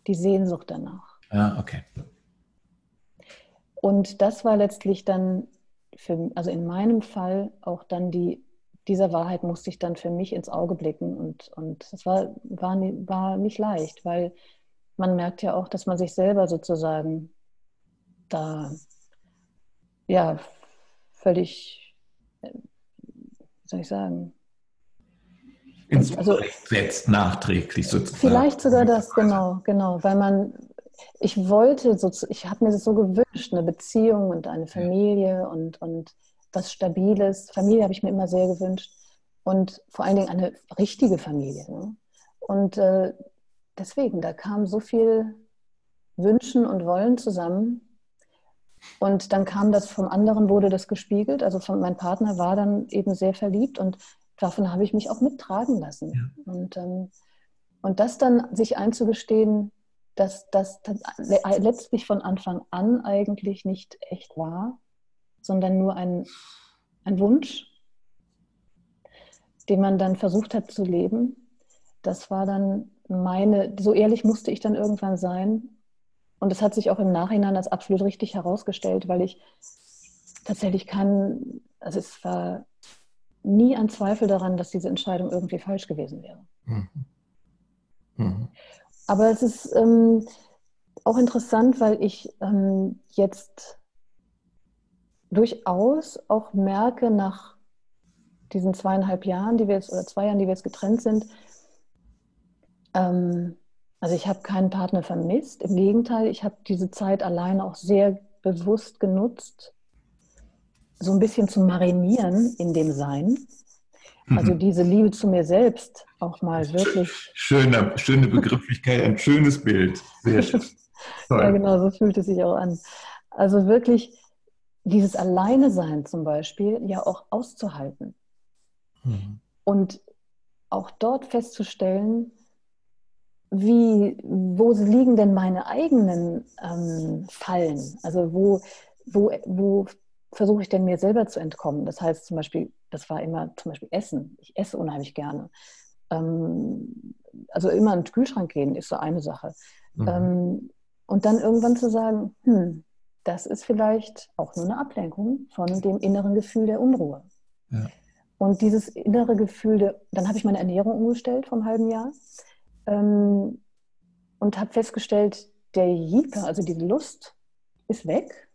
die Sehnsucht danach. Ah, okay. Und das war letztlich dann, für, also in meinem Fall auch dann die dieser Wahrheit musste ich dann für mich ins Auge blicken und, und das war, war, war nicht leicht, weil man merkt ja auch, dass man sich selber sozusagen da ja völlig, wie soll ich sagen, ins also, setzt nachträglich sozusagen. Vielleicht sogar das, genau, genau, weil man, ich wollte, so, ich habe mir das so gewünscht, eine Beziehung und eine Familie und, und was Stabiles. Familie habe ich mir immer sehr gewünscht. Und vor allen Dingen eine richtige Familie. Ne? Und äh, deswegen, da kam so viel Wünschen und Wollen zusammen. Und dann kam das vom anderen, wurde das gespiegelt. Also von, mein Partner war dann eben sehr verliebt und davon habe ich mich auch mittragen lassen. Ja. Und, ähm, und das dann sich einzugestehen, dass das letztlich von Anfang an eigentlich nicht echt war, sondern nur ein, ein Wunsch, den man dann versucht hat zu leben. Das war dann meine, so ehrlich musste ich dann irgendwann sein. Und es hat sich auch im Nachhinein als absolut richtig herausgestellt, weil ich tatsächlich kann, also es war nie ein Zweifel daran, dass diese Entscheidung irgendwie falsch gewesen wäre. Mhm. Mhm. Aber es ist ähm, auch interessant, weil ich ähm, jetzt durchaus auch merke, nach diesen zweieinhalb Jahren, die wir jetzt, oder zwei Jahren, die wir jetzt getrennt sind, ähm, also ich habe keinen Partner vermisst. Im Gegenteil, ich habe diese Zeit alleine auch sehr bewusst genutzt, so ein bisschen zu marinieren in dem Sein. Also mhm. diese Liebe zu mir selbst auch mal wirklich. Schöne, schöne Begrifflichkeit, ein schönes Bild. Sehr schön. (laughs) ja, genau, so fühlt es sich auch an. Also wirklich dieses Alleine sein zum Beispiel ja auch auszuhalten. Mhm. Und auch dort festzustellen, wie, wo liegen denn meine eigenen ähm, Fallen? Also wo, wo, wo versuche ich denn mir selber zu entkommen? Das heißt zum Beispiel, das war immer zum Beispiel Essen. Ich esse unheimlich gerne. Ähm, also immer in den Kühlschrank gehen ist so eine Sache. Mhm. Ähm, und dann irgendwann zu sagen, hm, das ist vielleicht auch nur eine Ablenkung von dem inneren Gefühl der Unruhe. Ja. Und dieses innere Gefühl, der, dann habe ich meine Ernährung umgestellt vom halben Jahr ähm, und habe festgestellt, der Jika, also diese Lust, ist weg.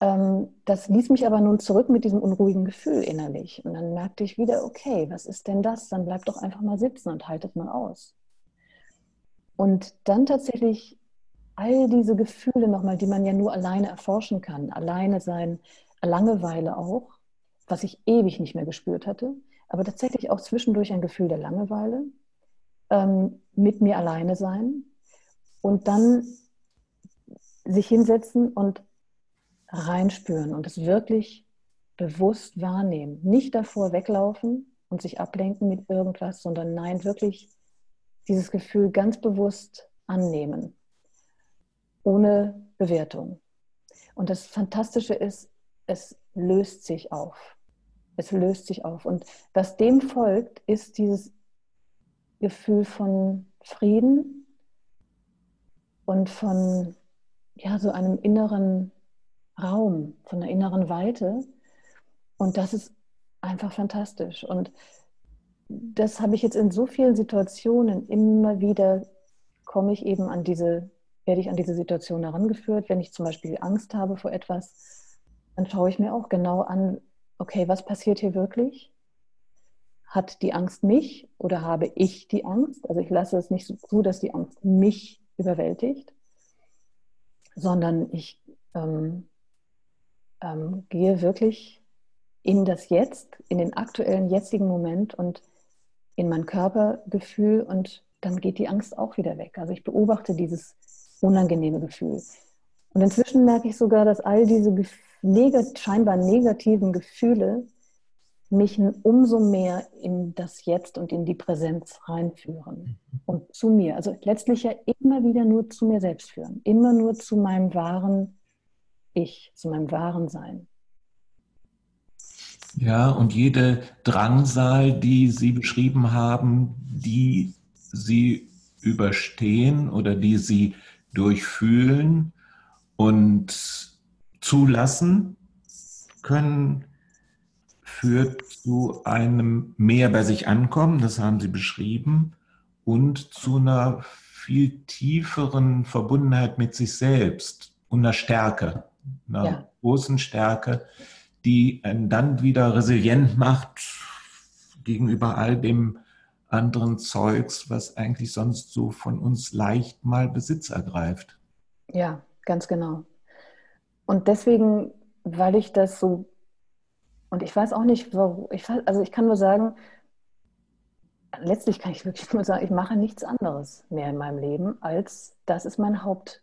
Ähm, das ließ mich aber nun zurück mit diesem unruhigen Gefühl innerlich. Und dann merkte ich wieder, okay, was ist denn das? Dann bleib doch einfach mal sitzen und haltet mal aus. Und dann tatsächlich all diese Gefühle nochmal, die man ja nur alleine erforschen kann, alleine sein, Langeweile auch, was ich ewig nicht mehr gespürt hatte, aber tatsächlich auch zwischendurch ein Gefühl der Langeweile, ähm, mit mir alleine sein und dann sich hinsetzen und reinspüren und es wirklich bewusst wahrnehmen. Nicht davor weglaufen und sich ablenken mit irgendwas, sondern nein, wirklich dieses Gefühl ganz bewusst annehmen, ohne Bewertung. Und das Fantastische ist, es löst sich auf. Es löst sich auf. Und was dem folgt, ist dieses Gefühl von Frieden und von ja, so einem inneren Raum, von einer inneren Weite. Und das ist einfach fantastisch. Und das habe ich jetzt in so vielen Situationen immer wieder, komme ich eben an diese, werde ich an diese Situation herangeführt. Wenn ich zum Beispiel Angst habe vor etwas, dann schaue ich mir auch genau an, okay, was passiert hier wirklich? Hat die Angst mich oder habe ich die Angst? Also ich lasse es nicht so zu, dass die Angst mich überwältigt, sondern ich ähm, ähm, gehe wirklich in das Jetzt, in den aktuellen jetzigen Moment und in mein Körpergefühl und dann geht die Angst auch wieder weg. Also ich beobachte dieses unangenehme Gefühl. Und inzwischen merke ich sogar, dass all diese negat scheinbar negativen Gefühle mich umso mehr in das Jetzt und in die Präsenz reinführen und zu mir. Also letztlich ja immer wieder nur zu mir selbst führen, immer nur zu meinem wahren Ich, zu meinem wahren Sein. Ja, und jede Drangsal, die Sie beschrieben haben, die Sie überstehen oder die Sie durchfühlen und zulassen können, führt zu einem mehr bei sich ankommen, das haben Sie beschrieben, und zu einer viel tieferen Verbundenheit mit sich selbst und einer Stärke, einer ja. großen Stärke, die einen dann wieder resilient macht gegenüber all dem anderen Zeugs, was eigentlich sonst so von uns leicht mal Besitz ergreift. Ja, ganz genau. Und deswegen, weil ich das so, und ich weiß auch nicht, warum, ich, also ich kann nur sagen, letztlich kann ich wirklich nur sagen, ich mache nichts anderes mehr in meinem Leben, als das ist mein Hauptthema.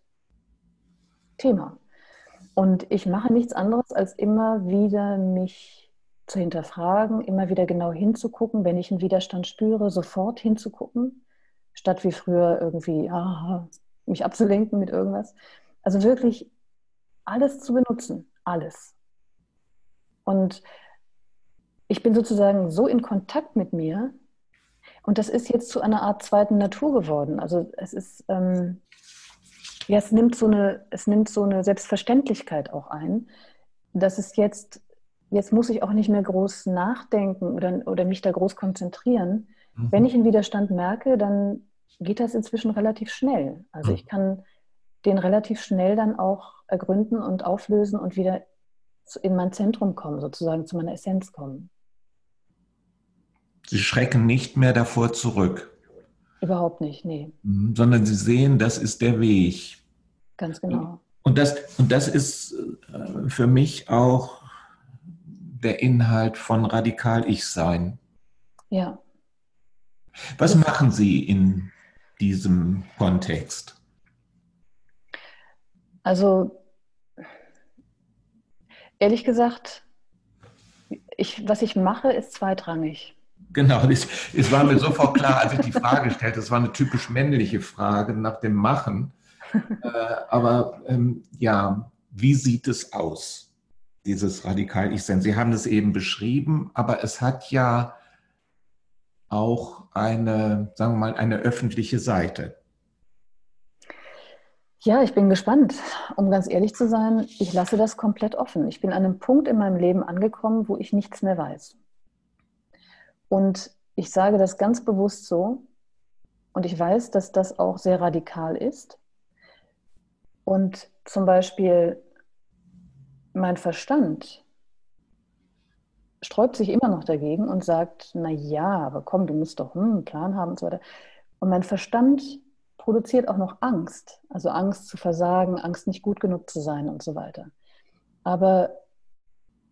Und ich mache nichts anderes, als immer wieder mich zu hinterfragen, immer wieder genau hinzugucken, wenn ich einen Widerstand spüre, sofort hinzugucken, statt wie früher irgendwie ah, mich abzulenken mit irgendwas. Also wirklich alles zu benutzen, alles. Und ich bin sozusagen so in Kontakt mit mir und das ist jetzt zu einer Art zweiten Natur geworden. Also es ist, ähm, ja, es nimmt so eine, es nimmt so eine Selbstverständlichkeit auch ein, dass es jetzt, jetzt muss ich auch nicht mehr groß nachdenken oder, oder mich da groß konzentrieren. Mhm. Wenn ich einen Widerstand merke, dann geht das inzwischen relativ schnell. Also mhm. ich kann den relativ schnell dann auch ergründen und auflösen und wieder in mein Zentrum kommen, sozusagen zu meiner Essenz kommen. Sie schrecken nicht mehr davor zurück. Überhaupt nicht, nee. Mhm, sondern sie sehen, das ist der Weg. Ganz genau. Und das, und das ist äh, für mich auch der Inhalt von radikal Ich-Sein. Ja. Was das machen Sie in diesem Kontext? Also ehrlich gesagt, ich, was ich mache, ist zweitrangig. Genau, es, es war mir sofort klar, als ich die Frage stellte, das war eine typisch männliche Frage nach dem Machen. (laughs) Äh, aber ähm, ja, wie sieht es aus, dieses Radikal-Ich-Sein? Sie haben es eben beschrieben, aber es hat ja auch eine, sagen wir mal, eine öffentliche Seite. Ja, ich bin gespannt. Um ganz ehrlich zu sein, ich lasse das komplett offen. Ich bin an einem Punkt in meinem Leben angekommen, wo ich nichts mehr weiß. Und ich sage das ganz bewusst so. Und ich weiß, dass das auch sehr radikal ist. Und zum Beispiel mein Verstand sträubt sich immer noch dagegen und sagt, na ja, aber komm, du musst doch hm, einen Plan haben und so weiter. Und mein Verstand produziert auch noch Angst, also Angst zu versagen, Angst nicht gut genug zu sein und so weiter. Aber,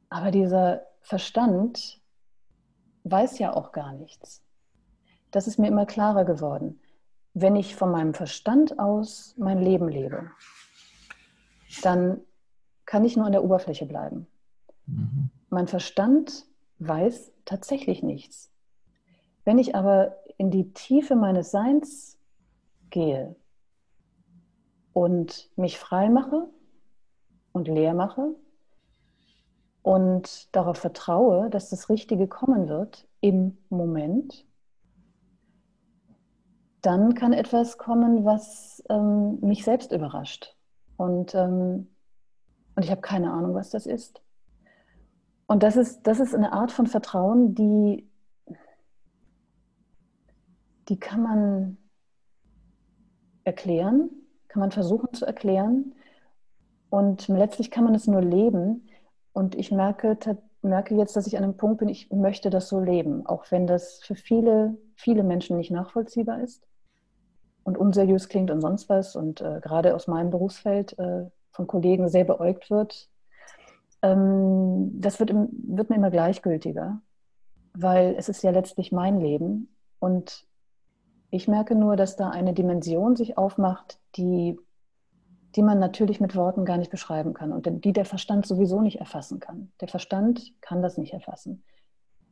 aber dieser Verstand weiß ja auch gar nichts. Das ist mir immer klarer geworden. Wenn ich von meinem Verstand aus mein Leben lebe, dann kann ich nur an der Oberfläche bleiben. Mhm. Mein Verstand weiß tatsächlich nichts. Wenn ich aber in die Tiefe meines Seins gehe und mich frei mache und leer mache und darauf vertraue, dass das Richtige kommen wird im Moment, dann kann etwas kommen, was ähm, mich selbst überrascht. Und, ähm, und ich habe keine Ahnung, was das ist. Und das ist, das ist eine Art von Vertrauen, die, die kann man erklären, kann man versuchen zu erklären. Und letztlich kann man es nur leben. Und ich merke, merke jetzt, dass ich an einem Punkt bin, ich möchte das so leben, auch wenn das für viele, viele Menschen nicht nachvollziehbar ist und unseriös klingt und sonst was und äh, gerade aus meinem Berufsfeld äh, von Kollegen sehr beäugt wird. Ähm, das wird, im, wird mir immer gleichgültiger, weil es ist ja letztlich mein Leben und ich merke nur, dass da eine Dimension sich aufmacht, die, die man natürlich mit Worten gar nicht beschreiben kann und die der Verstand sowieso nicht erfassen kann. Der Verstand kann das nicht erfassen.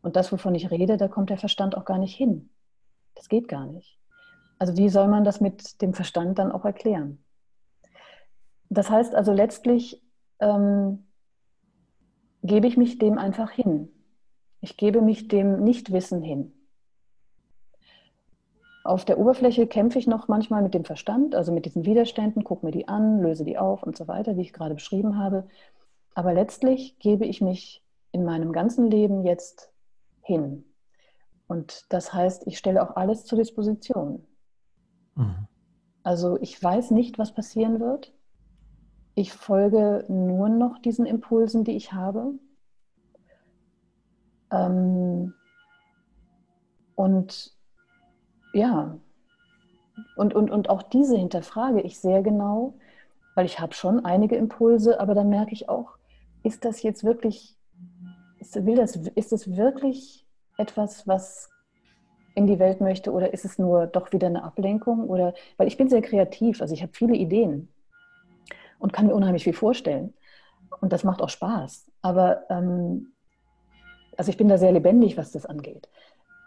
Und das, wovon ich rede, da kommt der Verstand auch gar nicht hin. Das geht gar nicht. Also wie soll man das mit dem Verstand dann auch erklären? Das heißt also letztlich ähm, gebe ich mich dem einfach hin. Ich gebe mich dem Nichtwissen hin. Auf der Oberfläche kämpfe ich noch manchmal mit dem Verstand, also mit diesen Widerständen, gucke mir die an, löse die auf und so weiter, wie ich gerade beschrieben habe. Aber letztlich gebe ich mich in meinem ganzen Leben jetzt hin. Und das heißt, ich stelle auch alles zur Disposition. Mhm. Also ich weiß nicht, was passieren wird. Ich folge nur noch diesen Impulsen, die ich habe. Ähm, und ja, und, und, und auch diese hinterfrage ich sehr genau, weil ich habe schon einige Impulse, aber dann merke ich auch, ist das jetzt wirklich, ist, will das, ist es wirklich etwas, was in die Welt möchte oder ist es nur doch wieder eine Ablenkung? Oder, weil ich bin sehr kreativ, also ich habe viele Ideen und kann mir unheimlich viel vorstellen. Und das macht auch Spaß. Aber ähm, also ich bin da sehr lebendig, was das angeht.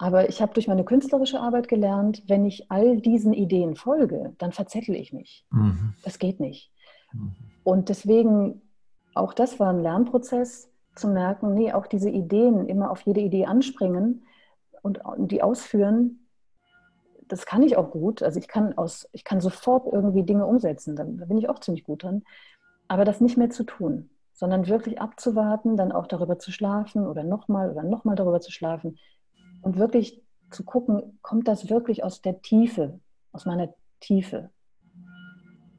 Aber ich habe durch meine künstlerische Arbeit gelernt, wenn ich all diesen Ideen folge, dann verzettel ich mich. Mhm. Das geht nicht. Mhm. Und deswegen, auch das war ein Lernprozess, zu merken, nee, auch diese Ideen, immer auf jede Idee anspringen und die ausführen, das kann ich auch gut. Also ich kann, aus, ich kann sofort irgendwie Dinge umsetzen, da bin ich auch ziemlich gut drin. Aber das nicht mehr zu tun, sondern wirklich abzuwarten, dann auch darüber zu schlafen oder nochmal oder nochmal darüber zu schlafen und wirklich zu gucken, kommt das wirklich aus der Tiefe, aus meiner Tiefe.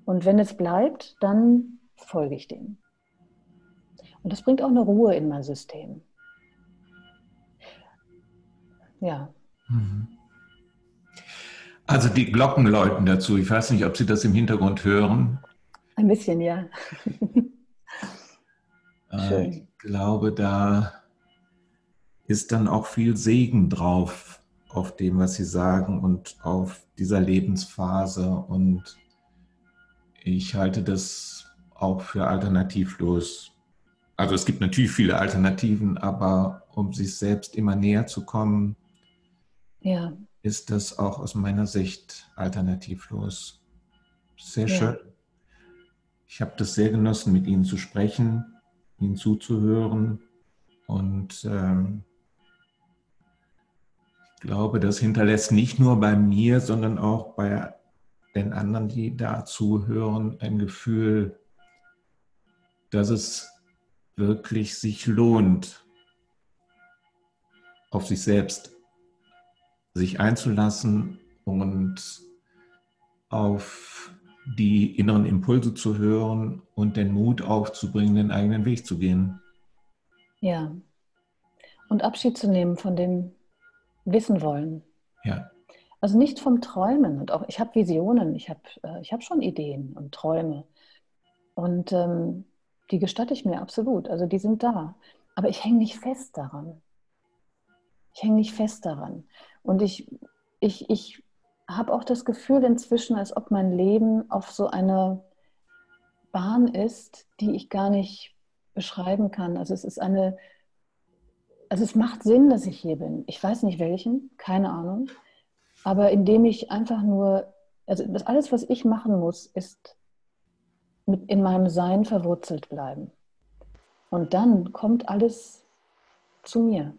Und wenn es bleibt, dann folge ich dem. Und das bringt auch eine Ruhe in mein System. Ja. Mhm. Also die Glocken läuten dazu. Ich weiß nicht, ob Sie das im Hintergrund hören. Ein bisschen, ja. Schön. Ich glaube, da ist dann auch viel Segen drauf auf dem, was Sie sagen und auf dieser Lebensphase. Und ich halte das auch für alternativlos. also es gibt natürlich viele Alternativen, aber um sich selbst immer näher zu kommen, ja. ist das auch aus meiner Sicht alternativlos. Sehr ja. schön. Ich habe das sehr genossen, mit Ihnen zu sprechen, Ihnen zuzuhören und ähm, glaube, das hinterlässt nicht nur bei mir, sondern auch bei den anderen, die da zuhören, ein Gefühl, dass es wirklich sich lohnt, auf sich selbst sich einzulassen und auf die inneren Impulse zu hören und den Mut aufzubringen, den eigenen Weg zu gehen. Ja. Und Abschied zu nehmen von dem Wissen wollen. Ja. Also nicht vom Träumen. Und auch ich habe Visionen, ich habe äh, ich hab schon Ideen und Träume. Und ähm, die gestatte ich mir absolut. Also die sind da. Aber ich hänge nicht fest daran. Ich hänge nicht fest daran. Und ich, ich, ich habe auch das Gefühl inzwischen, als ob mein Leben auf so einer Bahn ist, die ich gar nicht beschreiben kann. Also es ist eine, also es macht Sinn, dass ich hier bin. Ich weiß nicht welchen, keine Ahnung. Aber indem ich einfach nur, also das alles, was ich machen muss, ist mit in meinem Sein verwurzelt bleiben. Und dann kommt alles zu mir.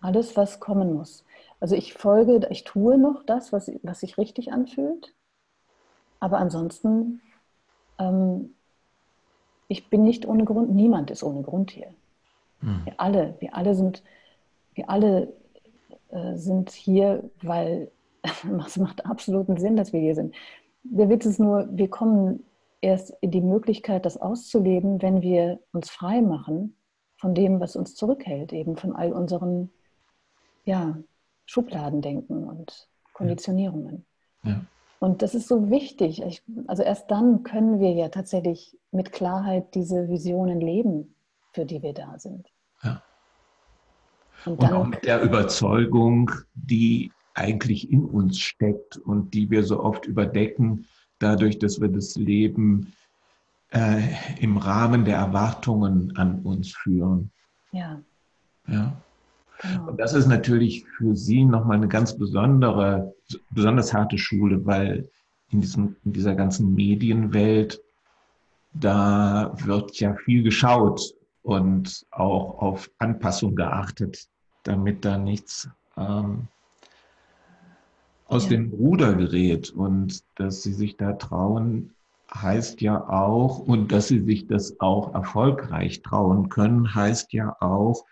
Alles, was kommen muss. Also ich folge, ich tue noch das, was, was sich richtig anfühlt. Aber ansonsten, ähm, ich bin nicht ohne Grund, niemand ist ohne Grund hier. Hm. Wir alle, wir alle sind, wir alle äh, sind hier, weil (laughs) es macht absoluten Sinn, dass wir hier sind. Der Witz ist nur, wir kommen erst in die Möglichkeit, das auszuleben, wenn wir uns frei machen von dem, was uns zurückhält, eben von all unseren ja, Schubladendenken und Konditionierungen. Ja. Und das ist so wichtig. Ich, also erst dann können wir ja tatsächlich mit Klarheit diese Visionen leben, für die wir da sind. Ja. Und, und auch mit der Überzeugung, die eigentlich in uns steckt und die wir so oft überdecken, dadurch, dass wir das Leben äh, im Rahmen der Erwartungen an uns führen. Ja. Ja. Genau. Und das ist natürlich für Sie nochmal eine ganz besondere, besonders harte Schule, weil in, diesem, in dieser ganzen Medienwelt, da wird ja viel geschaut und auch auf Anpassung geachtet, damit da nichts ähm, aus ja. dem Ruder gerät. Und dass sie sich da trauen, heißt ja auch, und dass sie sich das auch erfolgreich trauen können, heißt ja auch,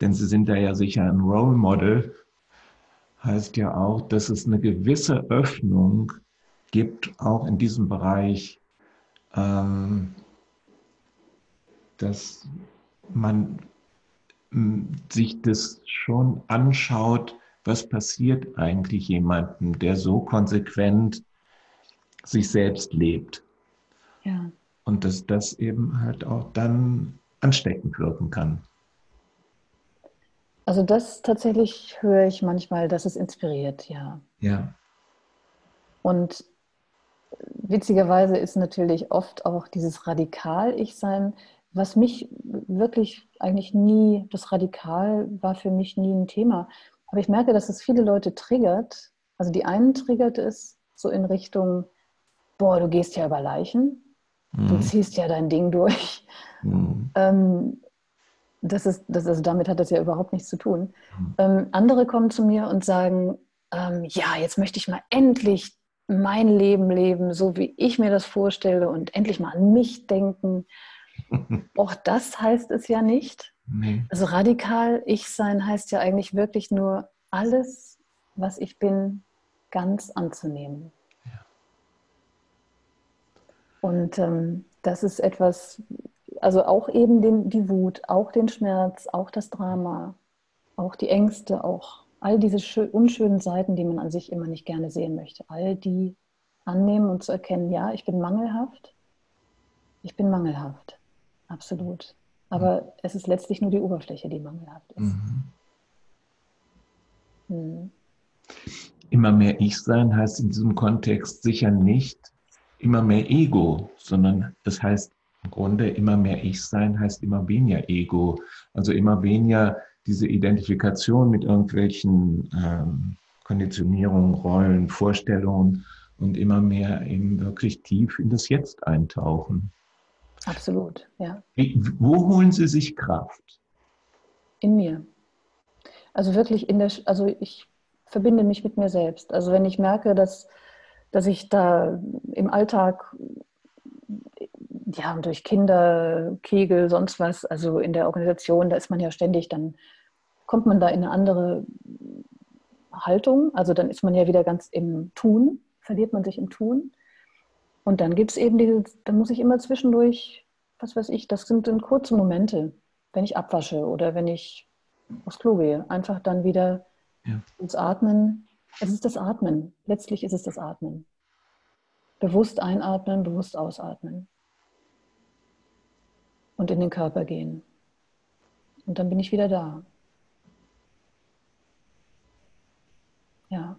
denn sie sind da ja sicher ein Role Model, heißt ja auch, dass es eine gewisse Öffnung gibt, auch in diesem Bereich, ähm, dass man sich das schon anschaut, was passiert eigentlich jemandem, der so konsequent sich selbst lebt. Ja. Und dass das eben halt auch dann ansteckend wirken kann. Also das tatsächlich höre ich manchmal, dass es inspiriert, ja. Ja. Und witzigerweise ist natürlich oft auch dieses Radikal-Ich-Sein, was mich wirklich eigentlich nie, das Radikal war für mich nie ein Thema. Aber ich merke, dass es viele Leute triggert. Also die einen triggert es so in Richtung, boah, du gehst ja über Leichen, mhm. du ziehst ja dein Ding durch. Mhm. Ähm, das ist, das, also damit hat das ja überhaupt nichts zu tun. Mhm. Ähm, andere kommen zu mir und sagen, ähm, ja, jetzt möchte ich mal endlich mein Leben leben, so wie ich mir das vorstelle und endlich mal an mich denken. Auch das heißt es ja nicht. Nee. Also radikal ich sein heißt ja eigentlich wirklich nur alles, was ich bin, ganz anzunehmen. Ja. Und ähm, das ist etwas, also auch eben den, die Wut, auch den Schmerz, auch das Drama, auch die Ängste, auch all diese unschönen Seiten, die man an sich immer nicht gerne sehen möchte, all die annehmen und zu erkennen, ja, ich bin mangelhaft, ich bin mangelhaft, absolut. Aber es ist letztlich nur die Oberfläche, die mangelhaft ist. Mhm. Mhm. Immer mehr Ich-Sein heißt in diesem Kontext sicher nicht immer mehr Ego, sondern das heißt im Grunde immer mehr Ich sein heißt immer weniger Ego. Also immer weniger diese Identifikation mit irgendwelchen ähm, Konditionierungen, Rollen, Vorstellungen und immer mehr eben wirklich tief in das Jetzt eintauchen. Absolut, ja. Wo holen Sie sich Kraft? In mir. Also wirklich in der, also ich verbinde mich mit mir selbst. Also wenn ich merke, dass, dass ich da im Alltag ja, durch Kinder, Kegel, sonst was, also in der Organisation, da ist man ja ständig, dann kommt man da in eine andere Haltung. Also dann ist man ja wieder ganz im Tun, verliert man sich im Tun. Und dann gibt es eben diese, dann muss ich immer zwischendurch, was weiß ich, das sind dann kurze Momente, wenn ich abwasche oder wenn ich aufs Klo gehe, einfach dann wieder ja. ins Atmen. Es ist das Atmen. Letztlich ist es das Atmen. Bewusst einatmen, bewusst ausatmen und in den Körper gehen. Und dann bin ich wieder da. Ja.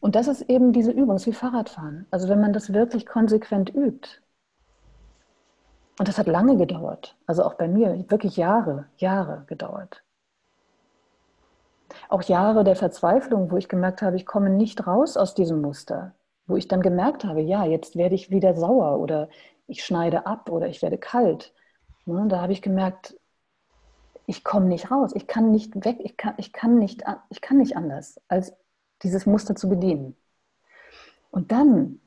Und das ist eben diese Übung, ist wie Fahrradfahren. Also wenn man das wirklich konsequent übt. Und das hat lange gedauert. Also auch bei mir, wirklich Jahre, Jahre gedauert. Auch Jahre der Verzweiflung, wo ich gemerkt habe, ich komme nicht raus aus diesem Muster. Wo ich dann gemerkt habe, ja, jetzt werde ich wieder sauer oder ich schneide ab oder ich werde kalt. Ne, da habe ich gemerkt, ich komme nicht raus, ich kann nicht weg, ich kann, ich, kann nicht, ich kann nicht anders, als dieses Muster zu bedienen. Und dann,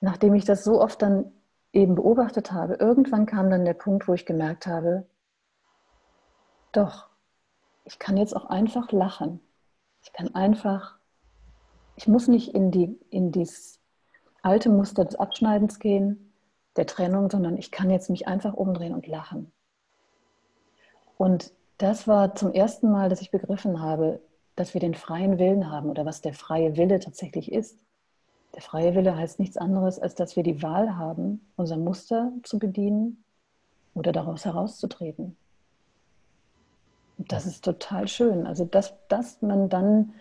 nachdem ich das so oft dann eben beobachtet habe, irgendwann kam dann der Punkt, wo ich gemerkt habe, doch, ich kann jetzt auch einfach lachen. Ich kann einfach, ich muss nicht in, die, in dieses alte Muster des Abschneidens gehen, der Trennung, sondern ich kann jetzt mich einfach umdrehen und lachen. Und das war zum ersten Mal, dass ich begriffen habe, dass wir den freien Willen haben oder was der freie Wille tatsächlich ist. Der freie Wille heißt nichts anderes, als dass wir die Wahl haben, unser Muster zu bedienen oder daraus herauszutreten. Und das ist total schön. Also, dass, dass man dann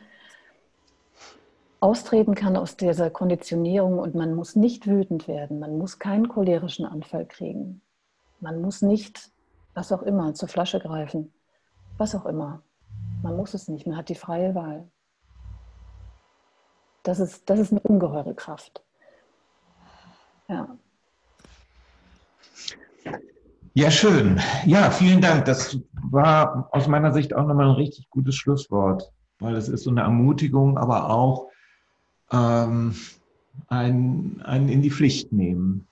austreten kann aus dieser Konditionierung und man muss nicht wütend werden, man muss keinen cholerischen Anfall kriegen, man muss nicht, was auch immer, zur Flasche greifen, was auch immer. Man muss es nicht, man hat die freie Wahl. Das ist, das ist eine ungeheure Kraft. Ja. Ja, schön. Ja, vielen Dank. Das war aus meiner Sicht auch nochmal ein richtig gutes Schlusswort, weil es ist so eine Ermutigung, aber auch ähm, einen, einen in die Pflicht nehmen.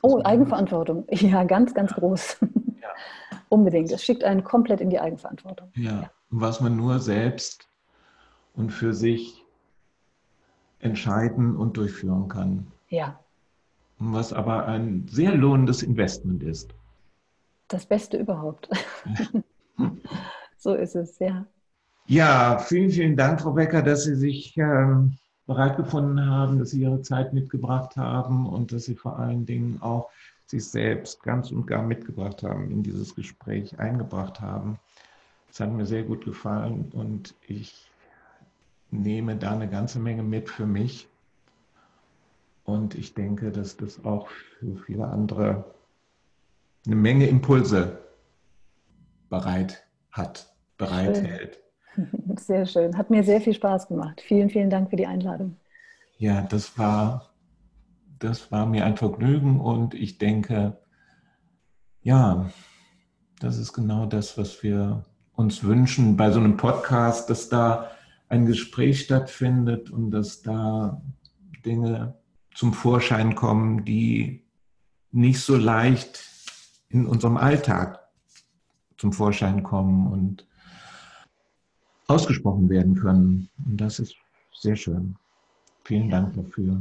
Oh, Eigenverantwortung. Ja, ganz, ganz groß. Ja. (laughs) Unbedingt. Es schickt einen komplett in die Eigenverantwortung. Ja. ja, was man nur selbst und für sich entscheiden und durchführen kann. Ja. Was aber ein sehr lohnendes Investment ist. Das Beste überhaupt. (laughs) so ist es, ja. Ja, vielen, vielen Dank, Frau Becker, dass Sie sich ähm, bereit gefunden haben, dass sie ihre Zeit mitgebracht haben und dass sie vor allen Dingen auch sich selbst ganz und gar mitgebracht haben, in dieses Gespräch eingebracht haben. Es hat mir sehr gut gefallen und ich nehme da eine ganze Menge mit für mich. Und ich denke, dass das auch für viele andere eine Menge Impulse bereit hat, bereithält. (laughs) Sehr schön. Hat mir sehr viel Spaß gemacht. Vielen, vielen Dank für die Einladung. Ja, das war, das war mir ein Vergnügen und ich denke, ja, das ist genau das, was wir uns wünschen bei so einem Podcast, dass da ein Gespräch stattfindet und dass da Dinge zum Vorschein kommen, die nicht so leicht in unserem Alltag zum Vorschein kommen und ausgesprochen werden können. Und das ist sehr schön. Vielen Dank dafür.